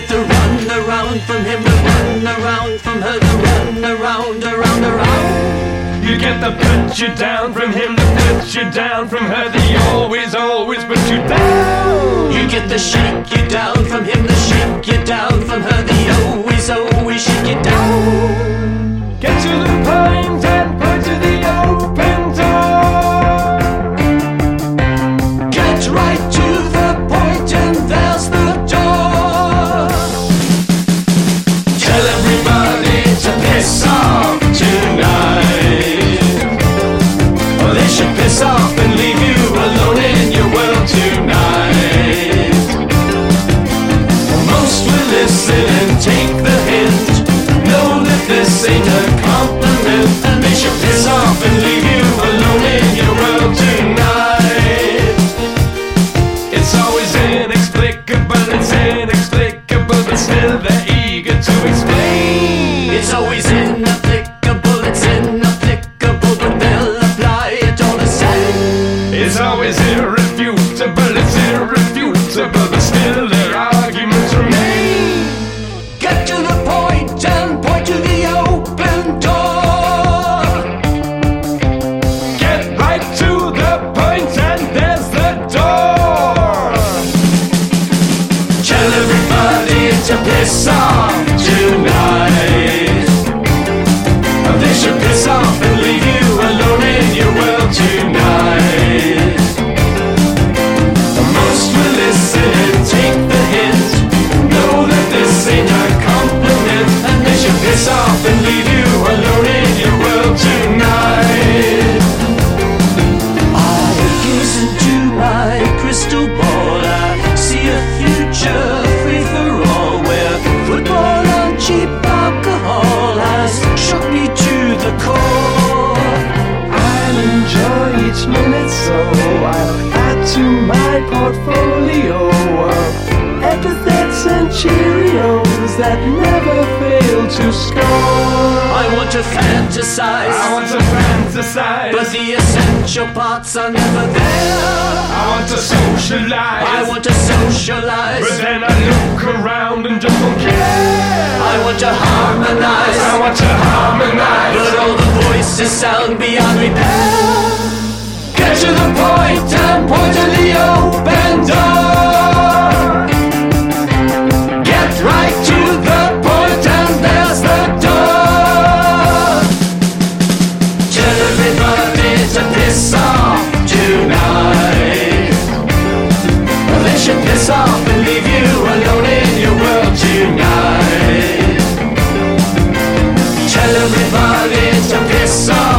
get to run around from him, to run around from her, to run around, around, around. You get to put you down from him, to put you down from her, they always, always put you down. You get to shake you down from him, to shake you down from her, they always, always shake you down. Get to the pine down. My portfolio of epithets and Cheerios that never fail to score. I want to fantasize. I want to fantasize. But the essential parts are never there. I want to socialize. I want to socialize. But then I look around and just don't care. I want to harmonize. I want to harmonize. But all the voices sound beyond repair. To the point and point to the open door. Get right to the point and there's the door. Tell everybody to piss off tonight. Well, they should piss off and leave you alone in your world tonight. Tell everybody to piss off.